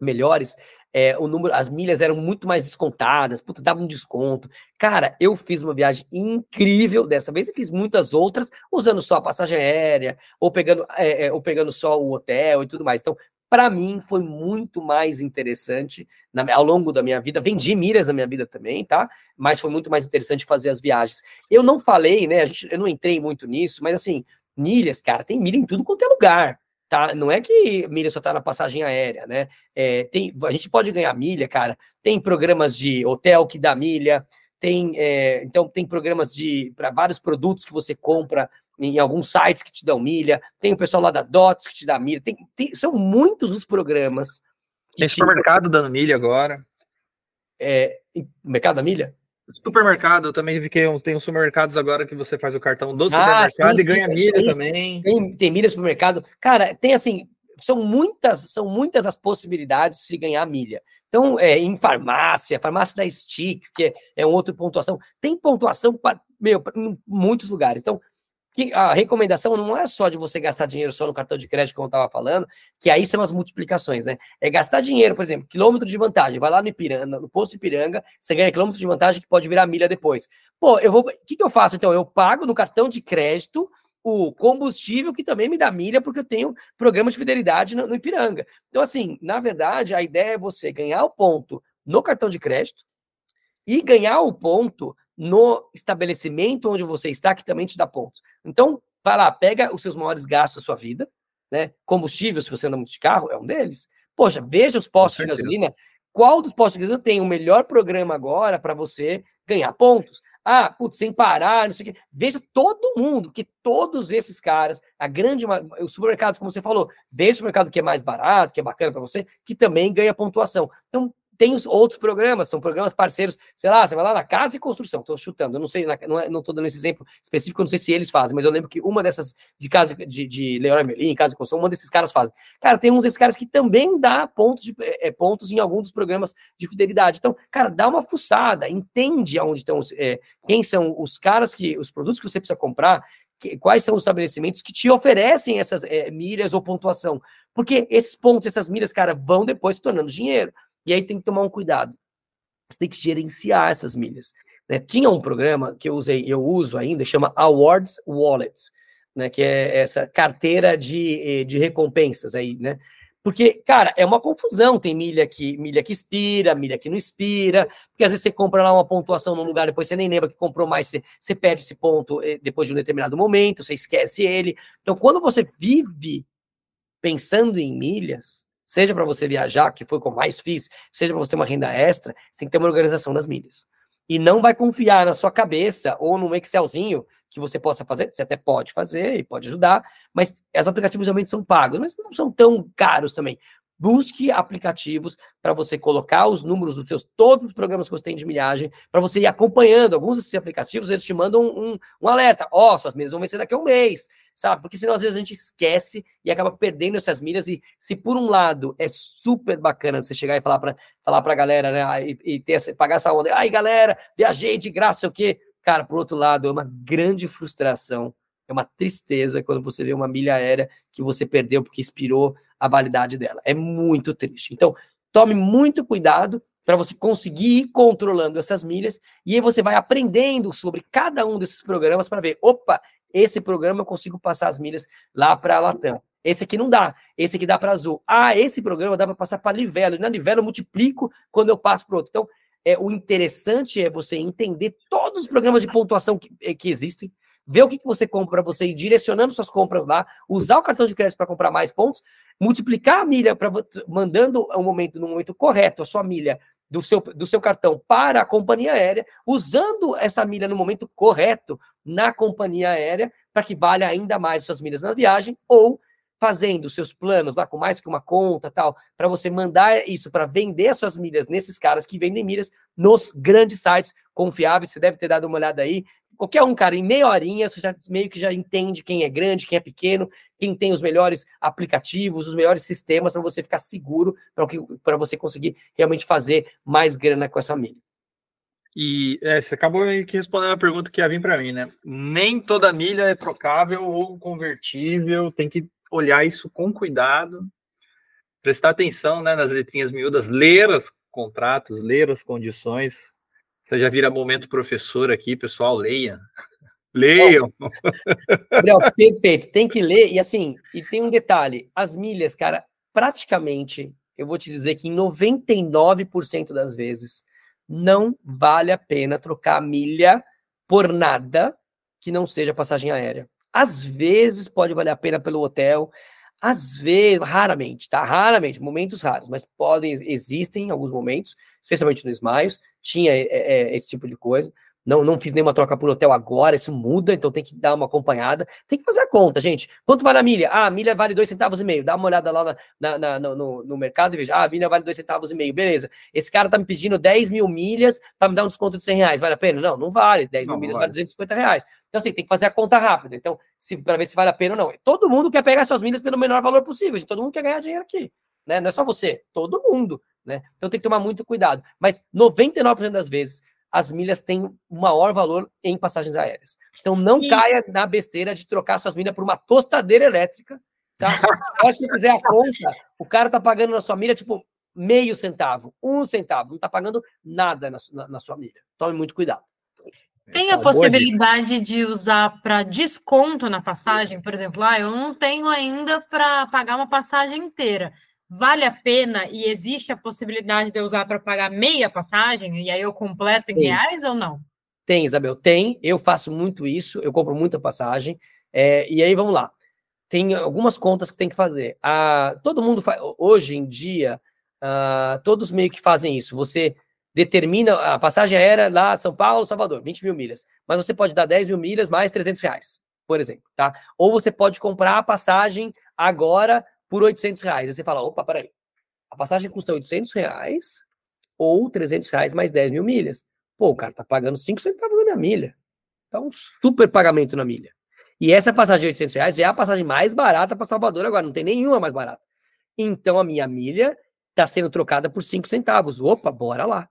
melhores, é, o número, as milhas eram muito mais descontadas, puta, dava um desconto. Cara, eu fiz uma viagem incrível dessa vez e fiz muitas outras usando só a passagem aérea, ou pegando, é, é, ou pegando só o hotel e tudo mais. Então, para mim, foi muito mais interessante na, ao longo da minha vida. Vendi milhas na minha vida também, tá? Mas foi muito mais interessante fazer as viagens. Eu não falei, né? Gente, eu não entrei muito nisso, mas assim, milhas, cara, tem milha em tudo quanto é lugar. Tá? Não é que milha só está na passagem aérea, né? É, tem, a gente pode ganhar milha, cara. Tem programas de hotel que dá milha, tem é, então tem programas de para vários produtos que você compra em alguns sites que te dão milha. Tem o pessoal lá da Dots que te dá milha. Tem, tem são muitos os programas. Tem supermercado te... dando milha agora. É, mercado da milha? Supermercado, eu também vi que tem uns supermercados agora que você faz o cartão do ah, supermercado sim, e ganha milha também. Tem, tem milha supermercado. Cara, tem assim, são muitas, são muitas as possibilidades de ganhar milha. Então, é, em farmácia, farmácia da Stick, que é, é outra pontuação, tem pontuação para, meu, em muitos lugares. Então, que a recomendação não é só de você gastar dinheiro só no cartão de crédito, como eu estava falando, que aí são as multiplicações, né? É gastar dinheiro, por exemplo, quilômetro de vantagem, vai lá no Ipiranga, no posto Ipiranga, você ganha quilômetro de vantagem que pode virar milha depois. Pô, eu vou. O que, que eu faço então? Eu pago no cartão de crédito o combustível que também me dá milha, porque eu tenho programa de fidelidade no, no Ipiranga. Então, assim, na verdade, a ideia é você ganhar o ponto no cartão de crédito e ganhar o ponto no estabelecimento onde você está, que também te dá pontos. Então, vai lá, pega os seus maiores gastos da sua vida, né? Combustível, se você anda muito de carro, é um deles. Poxa, veja os postos de gasolina. Qual dos postos de gasolina tem o melhor programa agora para você ganhar pontos? Ah, putz, sem parar, não sei o quê. Veja todo mundo, que todos esses caras, a grande, os supermercados, como você falou, veja o supermercado que é mais barato, que é bacana para você, que também ganha pontuação. Então, tem os outros programas, são programas parceiros, sei lá, você vai lá na Casa e Construção, estou chutando, eu não sei, não estou é, dando esse exemplo específico, não sei se eles fazem, mas eu lembro que uma dessas, de casa de, de Leroy Merlin, Casa e Construção, uma desses caras fazem. Cara, tem um desses caras que também dá pontos, de, é, pontos em algum dos programas de fidelidade. Então, cara, dá uma fuçada, entende aonde estão, é, quem são os caras que, os produtos que você precisa comprar, quais são os estabelecimentos que te oferecem essas é, milhas ou pontuação. Porque esses pontos, essas milhas, cara, vão depois se tornando dinheiro. E aí tem que tomar um cuidado. Você tem que gerenciar essas milhas. Né? Tinha um programa que eu usei, eu uso ainda, chama Awards Wallets, né? Que é essa carteira de, eh, de recompensas aí, né? Porque, cara, é uma confusão. Tem milha que, milha que expira, milha que não expira, porque às vezes você compra lá uma pontuação num lugar, depois você nem lembra que comprou mais, você, você perde esse ponto eh, depois de um determinado momento, você esquece ele. Então, quando você vive pensando em milhas, seja para você viajar, que foi o que eu mais fiz, seja para você ter uma renda extra, você tem que ter uma organização das milhas. E não vai confiar na sua cabeça ou num Excelzinho que você possa fazer, você até pode fazer e pode ajudar, mas os aplicativos realmente são pagos, mas não são tão caros também. Busque aplicativos para você colocar os números dos seus, todos os programas que você tem de milhagem, para você ir acompanhando. Alguns desses aplicativos, eles te mandam um, um alerta. Ó, oh, suas milhas vão vencer daqui a um mês, sabe? Porque senão, às vezes, a gente esquece e acaba perdendo essas milhas. E se, por um lado, é super bacana você chegar e falar para falar a galera, né? E, e ter essa, pagar essa onda. Ai, galera, viajei de graça, o quê? Cara, por outro lado, é uma grande frustração é uma tristeza quando você vê uma milha aérea que você perdeu porque expirou a validade dela. É muito triste. Então, tome muito cuidado para você conseguir ir controlando essas milhas, e aí você vai aprendendo sobre cada um desses programas para ver, opa, esse programa eu consigo passar as milhas lá para a Latam. Esse aqui não dá, esse aqui dá para Azul. Ah, esse programa dá para passar para Livelo, e na Livelo eu multiplico quando eu passo para outro. Então, é, o interessante é você entender todos os programas de pontuação que, é, que existem, ver o que, que você compra para você ir direcionando suas compras lá, usar o cartão de crédito para comprar mais pontos, multiplicar a milha para mandando um momento no momento correto a sua milha do seu, do seu cartão para a companhia aérea, usando essa milha no momento correto na companhia aérea, para que valha ainda mais suas milhas na viagem, ou fazendo seus planos lá com mais que uma conta tal, para você mandar isso para vender suas milhas nesses caras que vendem milhas nos grandes sites confiáveis. Você deve ter dado uma olhada aí. Qualquer um, cara, em meia horinha, você já meio que já entende quem é grande, quem é pequeno, quem tem os melhores aplicativos, os melhores sistemas para você ficar seguro, para você conseguir realmente fazer mais grana com essa milha. E é, você acabou que respondendo a pergunta que ia vir para mim, né? Nem toda milha é trocável ou convertível, tem que olhar isso com cuidado, prestar atenção né, nas letrinhas miúdas, ler os contratos, ler as condições. Você já vira momento professor aqui, pessoal, leia. Leiam. Gabriel, perfeito, tem que ler. E assim, e tem um detalhe: as milhas, cara, praticamente, eu vou te dizer que em 99% das vezes, não vale a pena trocar milha por nada que não seja passagem aérea. Às vezes pode valer a pena pelo hotel, às vezes, raramente, tá? Raramente, momentos raros, mas podem, existem alguns momentos, especialmente no Smiles, tinha é, é, esse tipo de coisa. Não, não fiz nenhuma troca por hotel agora, isso muda, então tem que dar uma acompanhada. Tem que fazer a conta, gente. Quanto vale a milha? Ah, a milha vale dois centavos e meio. Dá uma olhada lá na, na, na, no, no, mercado e veja, ah, a milha vale dois centavos e meio. Beleza. Esse cara tá me pedindo 10 mil milhas para me dar um desconto de 100 reais. Vale a pena? Não, não vale. 10 não, mil milhas vale. vale 250 reais. Então, assim, tem que fazer a conta rápida. Então, para ver se vale a pena ou não. Todo mundo quer pegar suas milhas pelo menor valor possível. Gente. Todo mundo quer ganhar dinheiro aqui. Né? Não é só você, todo mundo. Né? Então tem que tomar muito cuidado. Mas 99% das vezes as milhas têm um maior valor em passagens aéreas. Então não e... caia na besteira de trocar suas milhas por uma tostadeira elétrica. Tá? Se você fizer a conta, o cara tá pagando na sua milha, tipo, meio centavo, um centavo, não tá pagando nada na, na, na sua milha. Tome muito cuidado. Tem a possibilidade de usar para desconto na passagem, por exemplo, ah, eu não tenho ainda para pagar uma passagem inteira vale a pena e existe a possibilidade de eu usar para pagar meia passagem e aí eu completo em tem. reais ou não? Tem, Isabel, tem. Eu faço muito isso, eu compro muita passagem. É, e aí vamos lá. Tem algumas contas que tem que fazer. Ah, todo mundo faz. Hoje em dia, ah, todos meio que fazem isso. Você determina a passagem aérea lá São Paulo, Salvador, 20 mil milhas. Mas você pode dar 10 mil milhas mais 300 reais, por exemplo, tá? Ou você pode comprar a passagem agora por 800 reais. Aí você fala, opa, peraí, a passagem custa 800 reais ou 300 reais mais 10 mil milhas. Pô, o cara tá pagando 5 centavos na minha milha. Tá um super pagamento na milha. E essa passagem de 800 reais é a passagem mais barata para Salvador agora, não tem nenhuma mais barata. Então a minha milha está sendo trocada por 5 centavos. Opa, bora lá.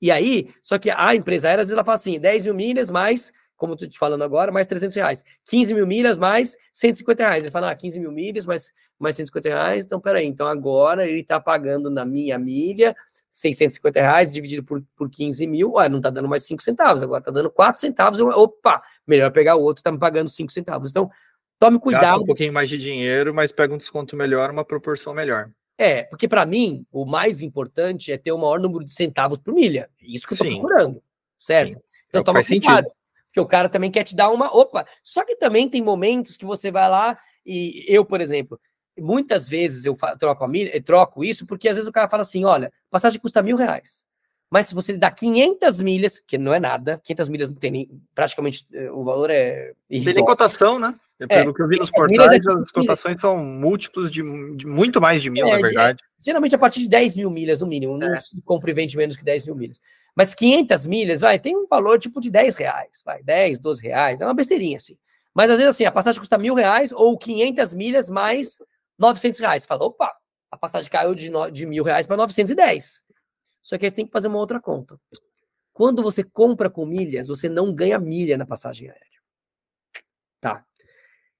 E aí, só que a empresa aérea, às vezes ela fala assim, 10 mil milhas mais como eu tô te falando agora, mais 300 reais. 15 mil milhas mais 150 reais. Ele fala, ah, 15 mil milhas mais, mais 150 reais. Então, peraí. Então, agora ele está pagando na minha milha 650 reais dividido por, por 15 mil. Ué, não está dando mais 5 centavos. Agora está dando 4 centavos. Eu, opa, melhor pegar o outro, está me pagando 5 centavos. Então, tome cuidado. Gasta um pouquinho mais de dinheiro, mas pega um desconto melhor, uma proporção melhor. É, porque para mim, o mais importante é ter o maior número de centavos por milha. É isso que eu estou procurando, certo? Sim. Então, é toma cuidado. Sentido. Porque o cara também quer te dar uma. Opa! Só que também tem momentos que você vai lá e eu, por exemplo, muitas vezes eu troco, a milha, eu troco isso porque às vezes o cara fala assim: olha, passagem custa mil reais. Mas se você dá 500 milhas, que não é nada, 500 milhas não tem nem, praticamente eh, o valor é. Irrisório. Tem nem cotação, né? É, pelo é, que eu vi nos portais, é as cotações são múltiplos de, de, muito mais de mil, é, na verdade. De, geralmente a partir de 10 mil milhas, no mínimo. Não é. se compra e vende menos que 10 mil milhas. Mas 500 milhas, vai, tem um valor tipo de 10 reais, vai, 10, 12 reais, é uma besteirinha assim. Mas às vezes assim, a passagem custa mil reais ou 500 milhas mais 900 reais. Fala, opa, a passagem caiu de, no, de mil reais para 910. Só que aí você tem que fazer uma outra conta. Quando você compra com milhas, você não ganha milha na passagem aérea. Tá.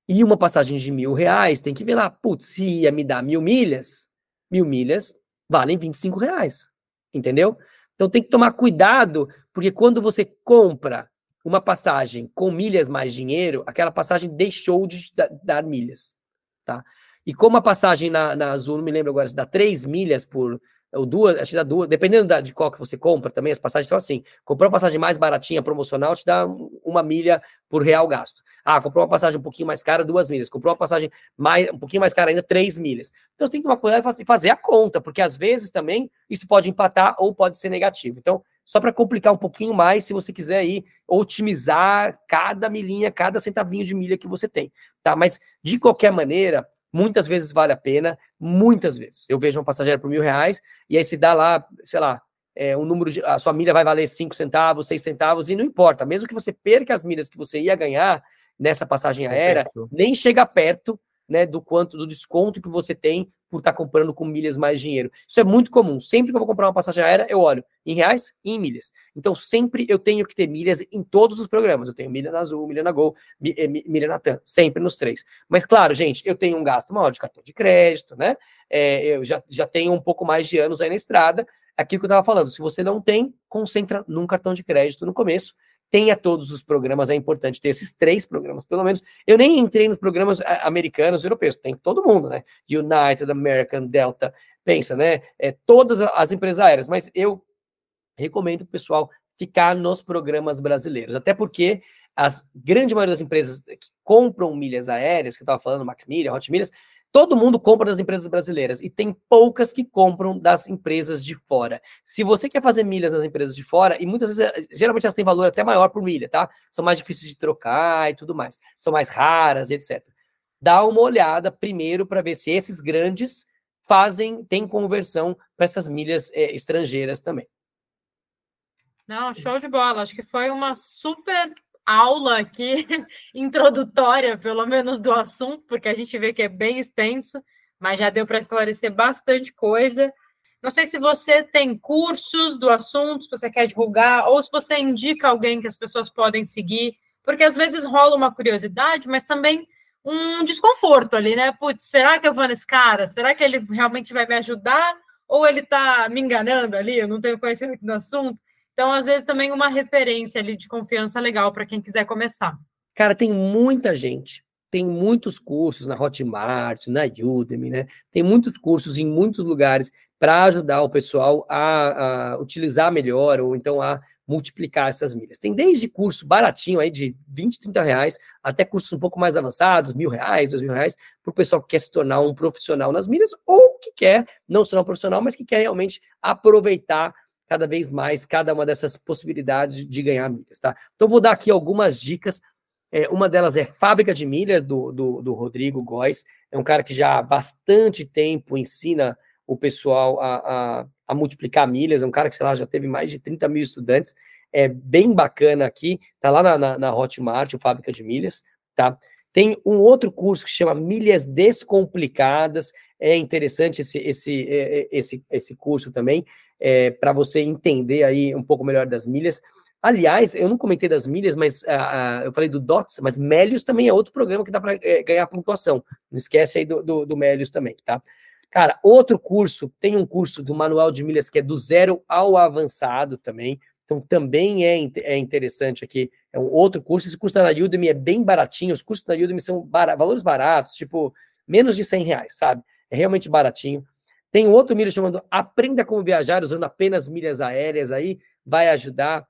E uma passagem de mil reais, tem que ver lá, putz, se ia me dar mil milhas, mil milhas valem 25 reais. Entendeu? Então tem que tomar cuidado, porque quando você compra uma passagem com milhas mais dinheiro, aquela passagem deixou de dar milhas. Tá? E como a passagem na, na Azul, não me lembro agora, se dá 3 milhas por ou duas, acho que dá duas, dependendo da, de qual que você compra também, as passagens são assim. Comprou uma passagem mais baratinha, promocional, te dá uma milha por real gasto. Ah, comprou uma passagem um pouquinho mais cara, duas milhas. Comprou uma passagem mais, um pouquinho mais cara ainda, três milhas. Então você tem que tomar cuidado e fazer a conta, porque às vezes também isso pode empatar ou pode ser negativo. Então, só para complicar um pouquinho mais, se você quiser aí otimizar cada milhinha, cada centavinho de milha que você tem, tá? Mas de qualquer maneira, Muitas vezes vale a pena, muitas vezes. Eu vejo um passageiro por mil reais, e aí se dá lá, sei lá, é, um número de. A sua milha vai valer cinco centavos, seis centavos, e não importa. Mesmo que você perca as milhas que você ia ganhar nessa passagem aérea, nem chega perto né, do quanto do desconto que você tem por estar tá comprando com milhas mais dinheiro. Isso é muito comum. Sempre que eu vou comprar uma passagem aérea, eu olho em reais e em milhas. Então, sempre eu tenho que ter milhas em todos os programas. Eu tenho milha na Azul, milha na Gol, eh, milha na TAM, sempre nos três. Mas, claro, gente, eu tenho um gasto maior de cartão de crédito, né? É, eu já, já tenho um pouco mais de anos aí na estrada. Aquilo que eu estava falando, se você não tem, concentra num cartão de crédito no começo tenha todos os programas, é importante ter esses três programas, pelo menos. Eu nem entrei nos programas americanos, europeus, tem todo mundo, né? United, American, Delta, pensa, né? É, todas as empresas aéreas, mas eu recomendo o pessoal ficar nos programas brasileiros, até porque as grande maioria das empresas que compram milhas aéreas, que eu estava falando, Max Milha, Hot Milhas, Todo mundo compra das empresas brasileiras e tem poucas que compram das empresas de fora. Se você quer fazer milhas nas empresas de fora, e muitas vezes, eh, geralmente elas têm valor até maior por milha, tá? São mais difíceis de trocar e tudo mais. São mais raras, etc. Dá uma olhada primeiro para ver se esses grandes fazem, têm conversão para essas milhas é, estrangeiras também. Não, show de bola. Acho que foi uma super aula aqui, introdutória, pelo menos, do assunto, porque a gente vê que é bem extenso, mas já deu para esclarecer bastante coisa. Não sei se você tem cursos do assunto, se você quer divulgar, ou se você indica alguém que as pessoas podem seguir, porque às vezes rola uma curiosidade, mas também um desconforto ali, né? Putz, será que eu vou nesse cara? Será que ele realmente vai me ajudar? Ou ele está me enganando ali? Eu não tenho conhecimento do assunto. Então, às vezes, também uma referência ali de confiança legal para quem quiser começar. Cara, tem muita gente, tem muitos cursos na Hotmart, na Udemy, né? Tem muitos cursos em muitos lugares para ajudar o pessoal a, a, utilizar melhor ou então a multiplicar essas milhas. Tem desde curso baratinho aí de 20, 30 reais, até cursos um pouco mais avançados, mil reais, dois mil reais, para o pessoal que quer se tornar um profissional nas milhas ou que quer não se tornar um profissional, mas que quer realmente aproveitar cada vez mais cada uma dessas possibilidades de ganhar milhas, tá? Então, vou dar aqui algumas dicas. É, uma delas é Fábrica de Milhas, do, do, do, Rodrigo Góes. É um cara que já há bastante tempo ensina o pessoal a, a, a, multiplicar milhas. É um cara que, sei lá, já teve mais de 30 mil estudantes. É bem bacana aqui. Tá lá na, na, na Hotmart, o Fábrica de Milhas, tá? Tem um outro curso que chama Milhas Descomplicadas. É interessante esse, esse, é, é, esse, esse curso também é, para você entender aí um pouco melhor das milhas. Aliás, eu não comentei das milhas, mas uh, uh, eu falei do DOTS, mas Melios também é outro programa que dá para é, ganhar pontuação. Não esquece aí do, do, do Melios também, tá? Cara, outro curso, tem um curso do Manual de Milhas que é do zero ao avançado também. Então, também é, é interessante aqui. É um outro curso. Esse curso da Udemy é bem baratinho. Os cursos da Udemy são bar valores baratos, tipo, menos de 100 reais, sabe? É realmente baratinho. Tem outro milha chamado Aprenda Como Viajar, usando apenas milhas aéreas aí, vai ajudar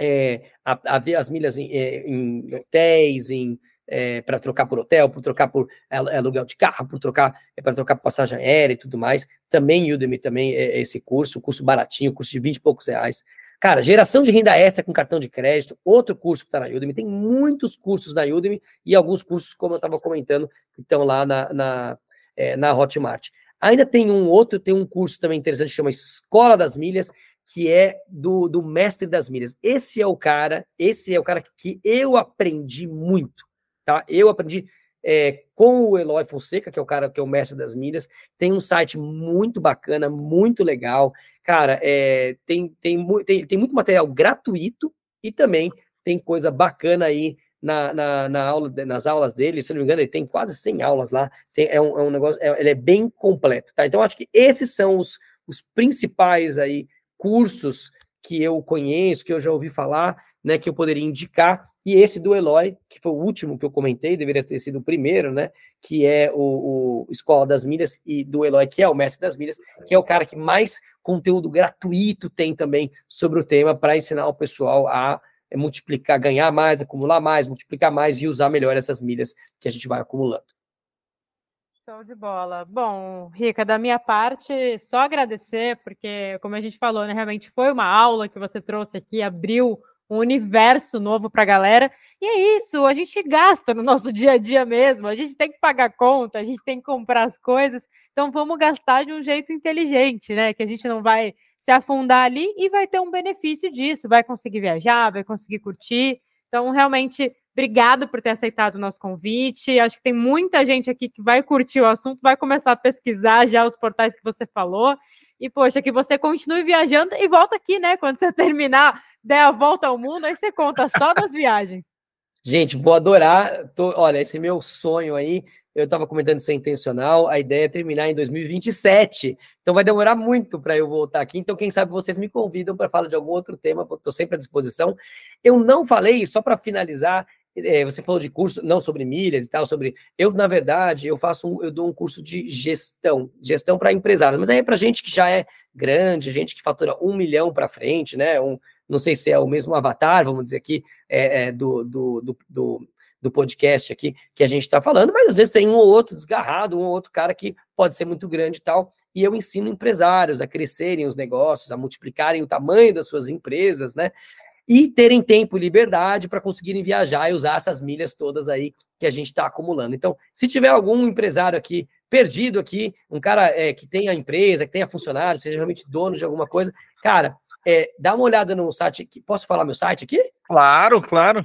é, a, a, ver as milhas em, é, em hotéis, em, é, para trocar por hotel, por trocar por aluguel de carro, por trocar é, para trocar por passagem aérea e tudo mais. Também Udemy também é esse curso, curso baratinho, curso de 20 e poucos reais. Cara, geração de renda extra com cartão de crédito, outro curso que está na Udemy. Tem muitos cursos na Udemy e alguns cursos, como eu estava comentando, que estão lá na, na, é, na Hotmart. Ainda tem um outro, tem um curso também interessante, chama Escola das Milhas, que é do, do mestre das milhas. Esse é o cara, esse é o cara que eu aprendi muito, tá? Eu aprendi é, com o Eloy Fonseca, que é o cara que é o mestre das milhas. Tem um site muito bacana, muito legal. Cara, é, tem, tem, tem, tem muito material gratuito e também tem coisa bacana aí na, na, na, aula, nas aulas dele, se não me engano, ele tem quase 100 aulas lá, tem, é, um, é um negócio, é, ele é bem completo, tá? Então, acho que esses são os, os principais aí cursos que eu conheço, que eu já ouvi falar, né, que eu poderia indicar, e esse do Eloy, que foi o último que eu comentei, deveria ter sido o primeiro, né, que é o, o Escola das Milhas, e do Eloy, que é o mestre das milhas, que é o cara que mais conteúdo gratuito tem também sobre o tema para ensinar o pessoal a multiplicar, ganhar mais, acumular mais, multiplicar mais e usar melhor essas milhas que a gente vai acumulando. Show de bola. Bom, Rica, da minha parte, só agradecer, porque, como a gente falou, né, realmente foi uma aula que você trouxe aqui, abriu um universo novo para a galera. E é isso, a gente gasta no nosso dia a dia mesmo, a gente tem que pagar conta, a gente tem que comprar as coisas, então vamos gastar de um jeito inteligente, né? Que a gente não vai se afundar ali e vai ter um benefício disso, vai conseguir viajar, vai conseguir curtir. Então, realmente, obrigado por ter aceitado o nosso convite. Acho que tem muita gente aqui que vai curtir o assunto, vai começar a pesquisar já os portais que você falou. E, poxa, que você continue viajando e volta aqui, né? Quando você terminar, der a volta ao mundo, aí você conta só das viagens. Gente, vou adorar. Tô, olha, esse meu sonho aí, eu estava comentando ser intencional, a ideia é terminar em 2027. Então vai demorar muito para eu voltar aqui. Então, quem sabe vocês me convidam para falar de algum outro tema, estou sempre à disposição. Eu não falei, só para finalizar, é, você falou de curso, não sobre milhas e tal, sobre. Eu, na verdade, eu faço um, eu dou um curso de gestão, gestão para empresários, mas aí é para gente que já é grande, gente que fatura um milhão para frente, né? Um, não sei se é o mesmo avatar, vamos dizer aqui, é, é do, do, do, do, do podcast aqui que a gente está falando, mas às vezes tem um ou outro desgarrado, um ou outro cara que pode ser muito grande e tal. E eu ensino empresários a crescerem os negócios, a multiplicarem o tamanho das suas empresas, né? e terem tempo e liberdade para conseguirem viajar e usar essas milhas todas aí que a gente está acumulando. Então, se tiver algum empresário aqui perdido aqui, um cara é, que tenha empresa, que tenha funcionário, seja realmente dono de alguma coisa, cara, é, dá uma olhada no site. Aqui. Posso falar meu site aqui? Claro, claro.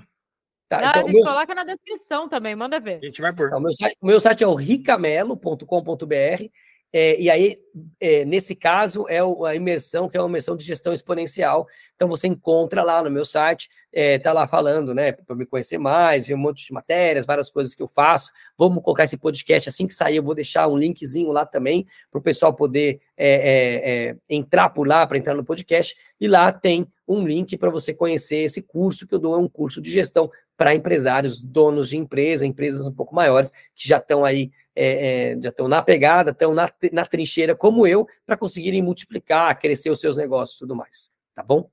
Tá, Não, então, a gente meu... coloca na descrição também, manda ver. A gente vai por. Então, meu, site, meu site é o ricamelo.com.br é, e aí, é, nesse caso, é a imersão, que é uma imersão de gestão exponencial. Então, você encontra lá no meu site, é, tá lá falando, né, para me conhecer mais, ver um monte de matérias, várias coisas que eu faço. Vamos colocar esse podcast assim que sair, eu vou deixar um linkzinho lá também para o pessoal poder é, é, é, entrar por lá, para entrar no podcast. E lá tem um link para você conhecer esse curso que eu dou, é um curso de gestão para empresários, donos de empresa, empresas um pouco maiores, que já estão aí é, é, já estão na pegada, estão na, na trincheira como eu, para conseguirem multiplicar, crescer os seus negócios e tudo mais. Tá bom?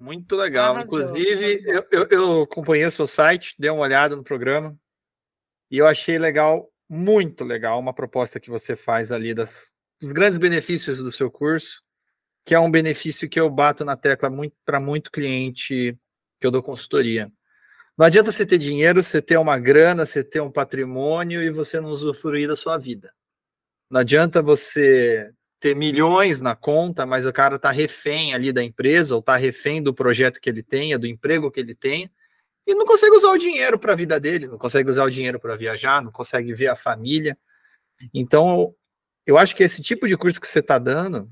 Muito legal. Inclusive, eu, eu, eu acompanhei o seu site, dei uma olhada no programa e eu achei legal, muito legal, uma proposta que você faz ali das, dos grandes benefícios do seu curso, que é um benefício que eu bato na tecla muito para muito cliente que eu dou consultoria. Não adianta você ter dinheiro, você ter uma grana, você ter um patrimônio e você não usufruir da sua vida. Não adianta você ter milhões na conta, mas o cara está refém ali da empresa, ou está refém do projeto que ele tenha, do emprego que ele tenha, e não consegue usar o dinheiro para a vida dele, não consegue usar o dinheiro para viajar, não consegue ver a família. Então, eu acho que esse tipo de curso que você está dando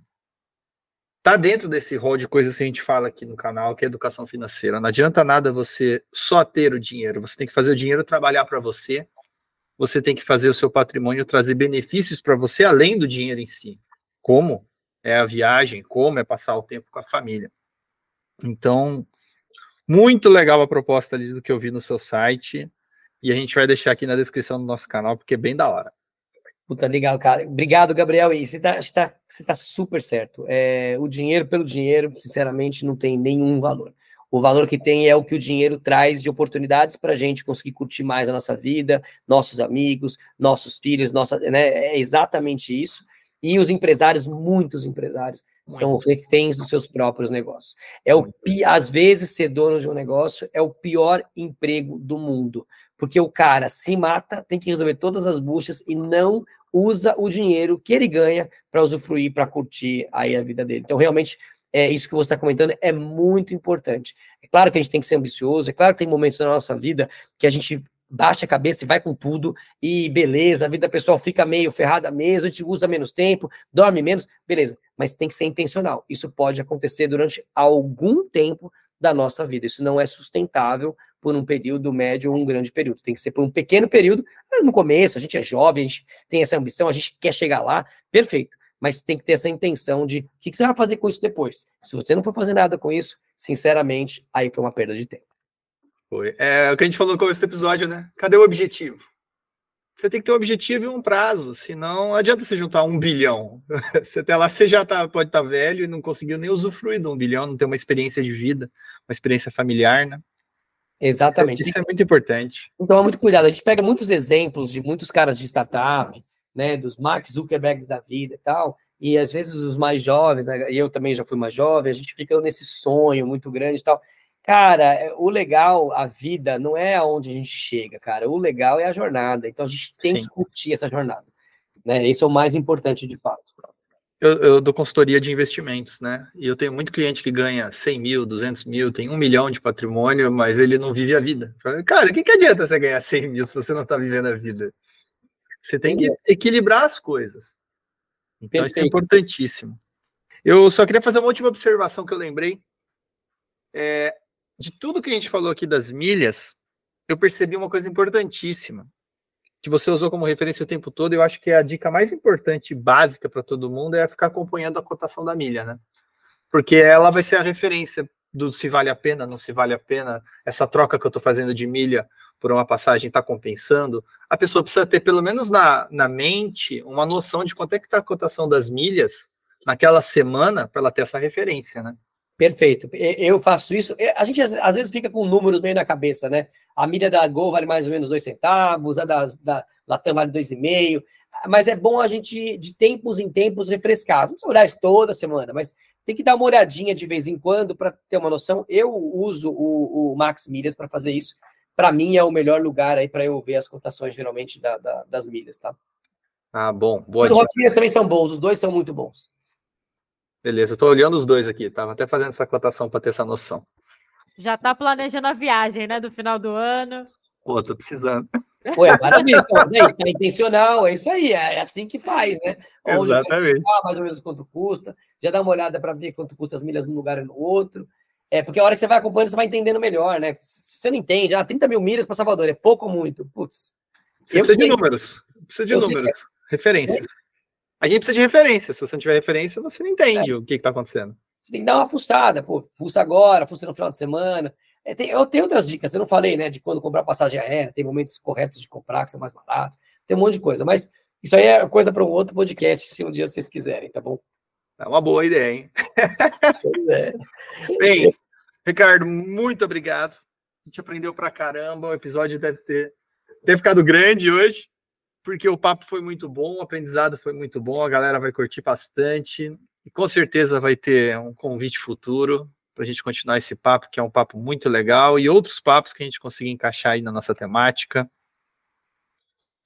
tá dentro desse rol de coisas que a gente fala aqui no canal, que é educação financeira. Não adianta nada você só ter o dinheiro, você tem que fazer o dinheiro trabalhar para você, você tem que fazer o seu patrimônio trazer benefícios para você além do dinheiro em si. Como é a viagem, como é passar o tempo com a família. Então, muito legal a proposta ali do que eu vi no seu site. E a gente vai deixar aqui na descrição do nosso canal, porque é bem da hora. Puta, legal, cara. Obrigado, Gabriel. E você está tá, você tá super certo. É, o dinheiro pelo dinheiro, sinceramente, não tem nenhum valor. O valor que tem é o que o dinheiro traz de oportunidades para a gente conseguir curtir mais a nossa vida, nossos amigos, nossos filhos, nossa, né? É exatamente isso. E os empresários, muitos empresários, são reféns dos seus próprios negócios. É o às vezes ser dono de um negócio é o pior emprego do mundo, porque o cara se mata, tem que resolver todas as buchas e não usa o dinheiro que ele ganha para usufruir, para curtir aí a vida dele. Então, realmente, é isso que você está comentando é muito importante. É claro que a gente tem que ser ambicioso, é claro que tem momentos na nossa vida que a gente baixa a cabeça e vai com tudo, e beleza, a vida pessoal fica meio ferrada mesmo, a gente usa menos tempo, dorme menos, beleza, mas tem que ser intencional. Isso pode acontecer durante algum tempo da nossa vida. Isso não é sustentável por um período médio ou um grande período. Tem que ser por um pequeno período. Ah, no começo, a gente é jovem, a gente tem essa ambição, a gente quer chegar lá, perfeito. mas tem que ter essa intenção de o que, você vai fazer com isso depois. Se você não for fazer nada com isso, sinceramente, aí foi uma perda de tempo. Foi. É o que a gente falou no começo do episódio, né? Cadê o objetivo? Você tem que ter um objetivo e um prazo, senão não adianta você juntar um bilhão. Você até lá, você já tá, pode estar tá velho e não conseguiu nem usufruir de um bilhão, não ter uma experiência de vida, uma experiência familiar, né? Exatamente. Isso, isso é muito importante. Então, é muito cuidado. A gente pega muitos exemplos de muitos caras de startup, né, dos Mark Zuckerbergs da vida e tal, e às vezes os mais jovens, né, eu também já fui mais jovem, a gente fica nesse sonho muito grande e tal. Cara, é, o legal, a vida, não é aonde a gente chega, cara. O legal é a jornada. Então a gente tem Sim. que curtir essa jornada. Né? Isso é o mais importante de fato. Eu, eu, dou consultoria de investimentos, né? E eu tenho muito cliente que ganha 100 mil, 200 mil, tem um milhão de patrimônio, mas ele não vive a vida. Cara, o que, que adianta você ganhar 100 mil se você não está vivendo a vida? Você tem que equilibrar as coisas. Então, isso é importantíssimo. Eu só queria fazer uma última observação que eu lembrei. É, de tudo que a gente falou aqui das milhas, eu percebi uma coisa importantíssima, que você usou como referência o tempo todo, eu acho que a dica mais importante básica para todo mundo é ficar acompanhando a cotação da milha, né? Porque ela vai ser a referência do se vale a pena, não se vale a pena, essa troca que eu estou fazendo de milha por uma passagem está compensando, a pessoa precisa ter pelo menos na, na mente uma noção de quanto é que está a cotação das milhas naquela semana para ela ter essa referência, né? Perfeito. Eu faço isso. A gente às vezes fica com números meio na cabeça, né? A milha da Gol vale mais ou menos dois centavos, a da, da Latam vale dois e meio. Mas é bom a gente, de tempos em tempos, refrescar. Não precisa olhar isso toda semana, mas tem que dar uma olhadinha de vez em quando para ter uma noção. Eu uso o, o Max Milhas para fazer isso. Para mim é o melhor lugar aí para eu ver as cotações geralmente da, da, das milhas, tá? Ah, bom. Boa os Hot também são bons, os dois são muito bons. Beleza, eu tô olhando os dois aqui, tava até fazendo essa cotação para ter essa noção. Já tá planejando a viagem, né, do final do ano. Pô, tô precisando. Pô, é maravilha, é intencional, é isso aí, é assim que faz, né? Onde Exatamente. Ficar, mais ou menos quanto custa, já dá uma olhada para ver quanto custa as milhas num lugar e no outro. É, porque a hora que você vai acompanhando, você vai entendendo melhor, né? Se você não entende, ah, 30 mil milhas para Salvador, é pouco ou muito? Putz. Você precisa sei. de números. Precisa de eu números, sei. referências. É. A gente precisa de referência. Se você não tiver referência, você não entende é. o que está acontecendo. Você tem que dar uma fuçada, pô, fuça agora, fuça no final de semana. É, tem, eu tenho outras dicas, eu não falei, né, de quando comprar passagem aérea, tem momentos corretos de comprar, que são mais baratos, tem um monte de coisa, mas isso aí é coisa para um outro podcast, se um dia vocês quiserem, tá bom? É uma boa ideia, hein? É. Bem, Ricardo, muito obrigado. A gente aprendeu pra caramba, o episódio deve ter, ter ficado grande hoje porque o papo foi muito bom, o aprendizado foi muito bom, a galera vai curtir bastante e com certeza vai ter um convite futuro para a gente continuar esse papo, que é um papo muito legal, e outros papos que a gente conseguir encaixar aí na nossa temática.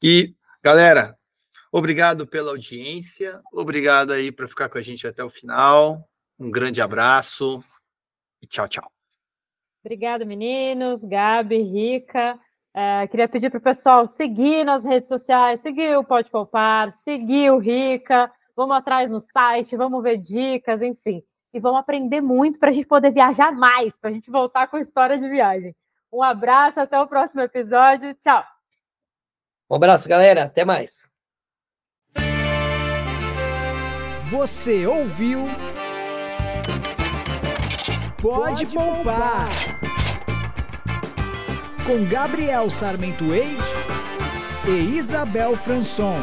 E, galera, obrigado pela audiência, obrigado aí por ficar com a gente até o final. Um grande abraço e tchau, tchau. Obrigado, meninos, Gabi, Rica. É, queria pedir para o pessoal seguir nas redes sociais, seguir o Pode Poupar, seguir o Rica, vamos atrás no site, vamos ver dicas, enfim. E vamos aprender muito para a gente poder viajar mais, para a gente voltar com história de viagem. Um abraço, até o próximo episódio. Tchau. Um abraço, galera. Até mais. Você ouviu? Pode, Pode poupar com Gabriel Sarmento Eide e Isabel Franson.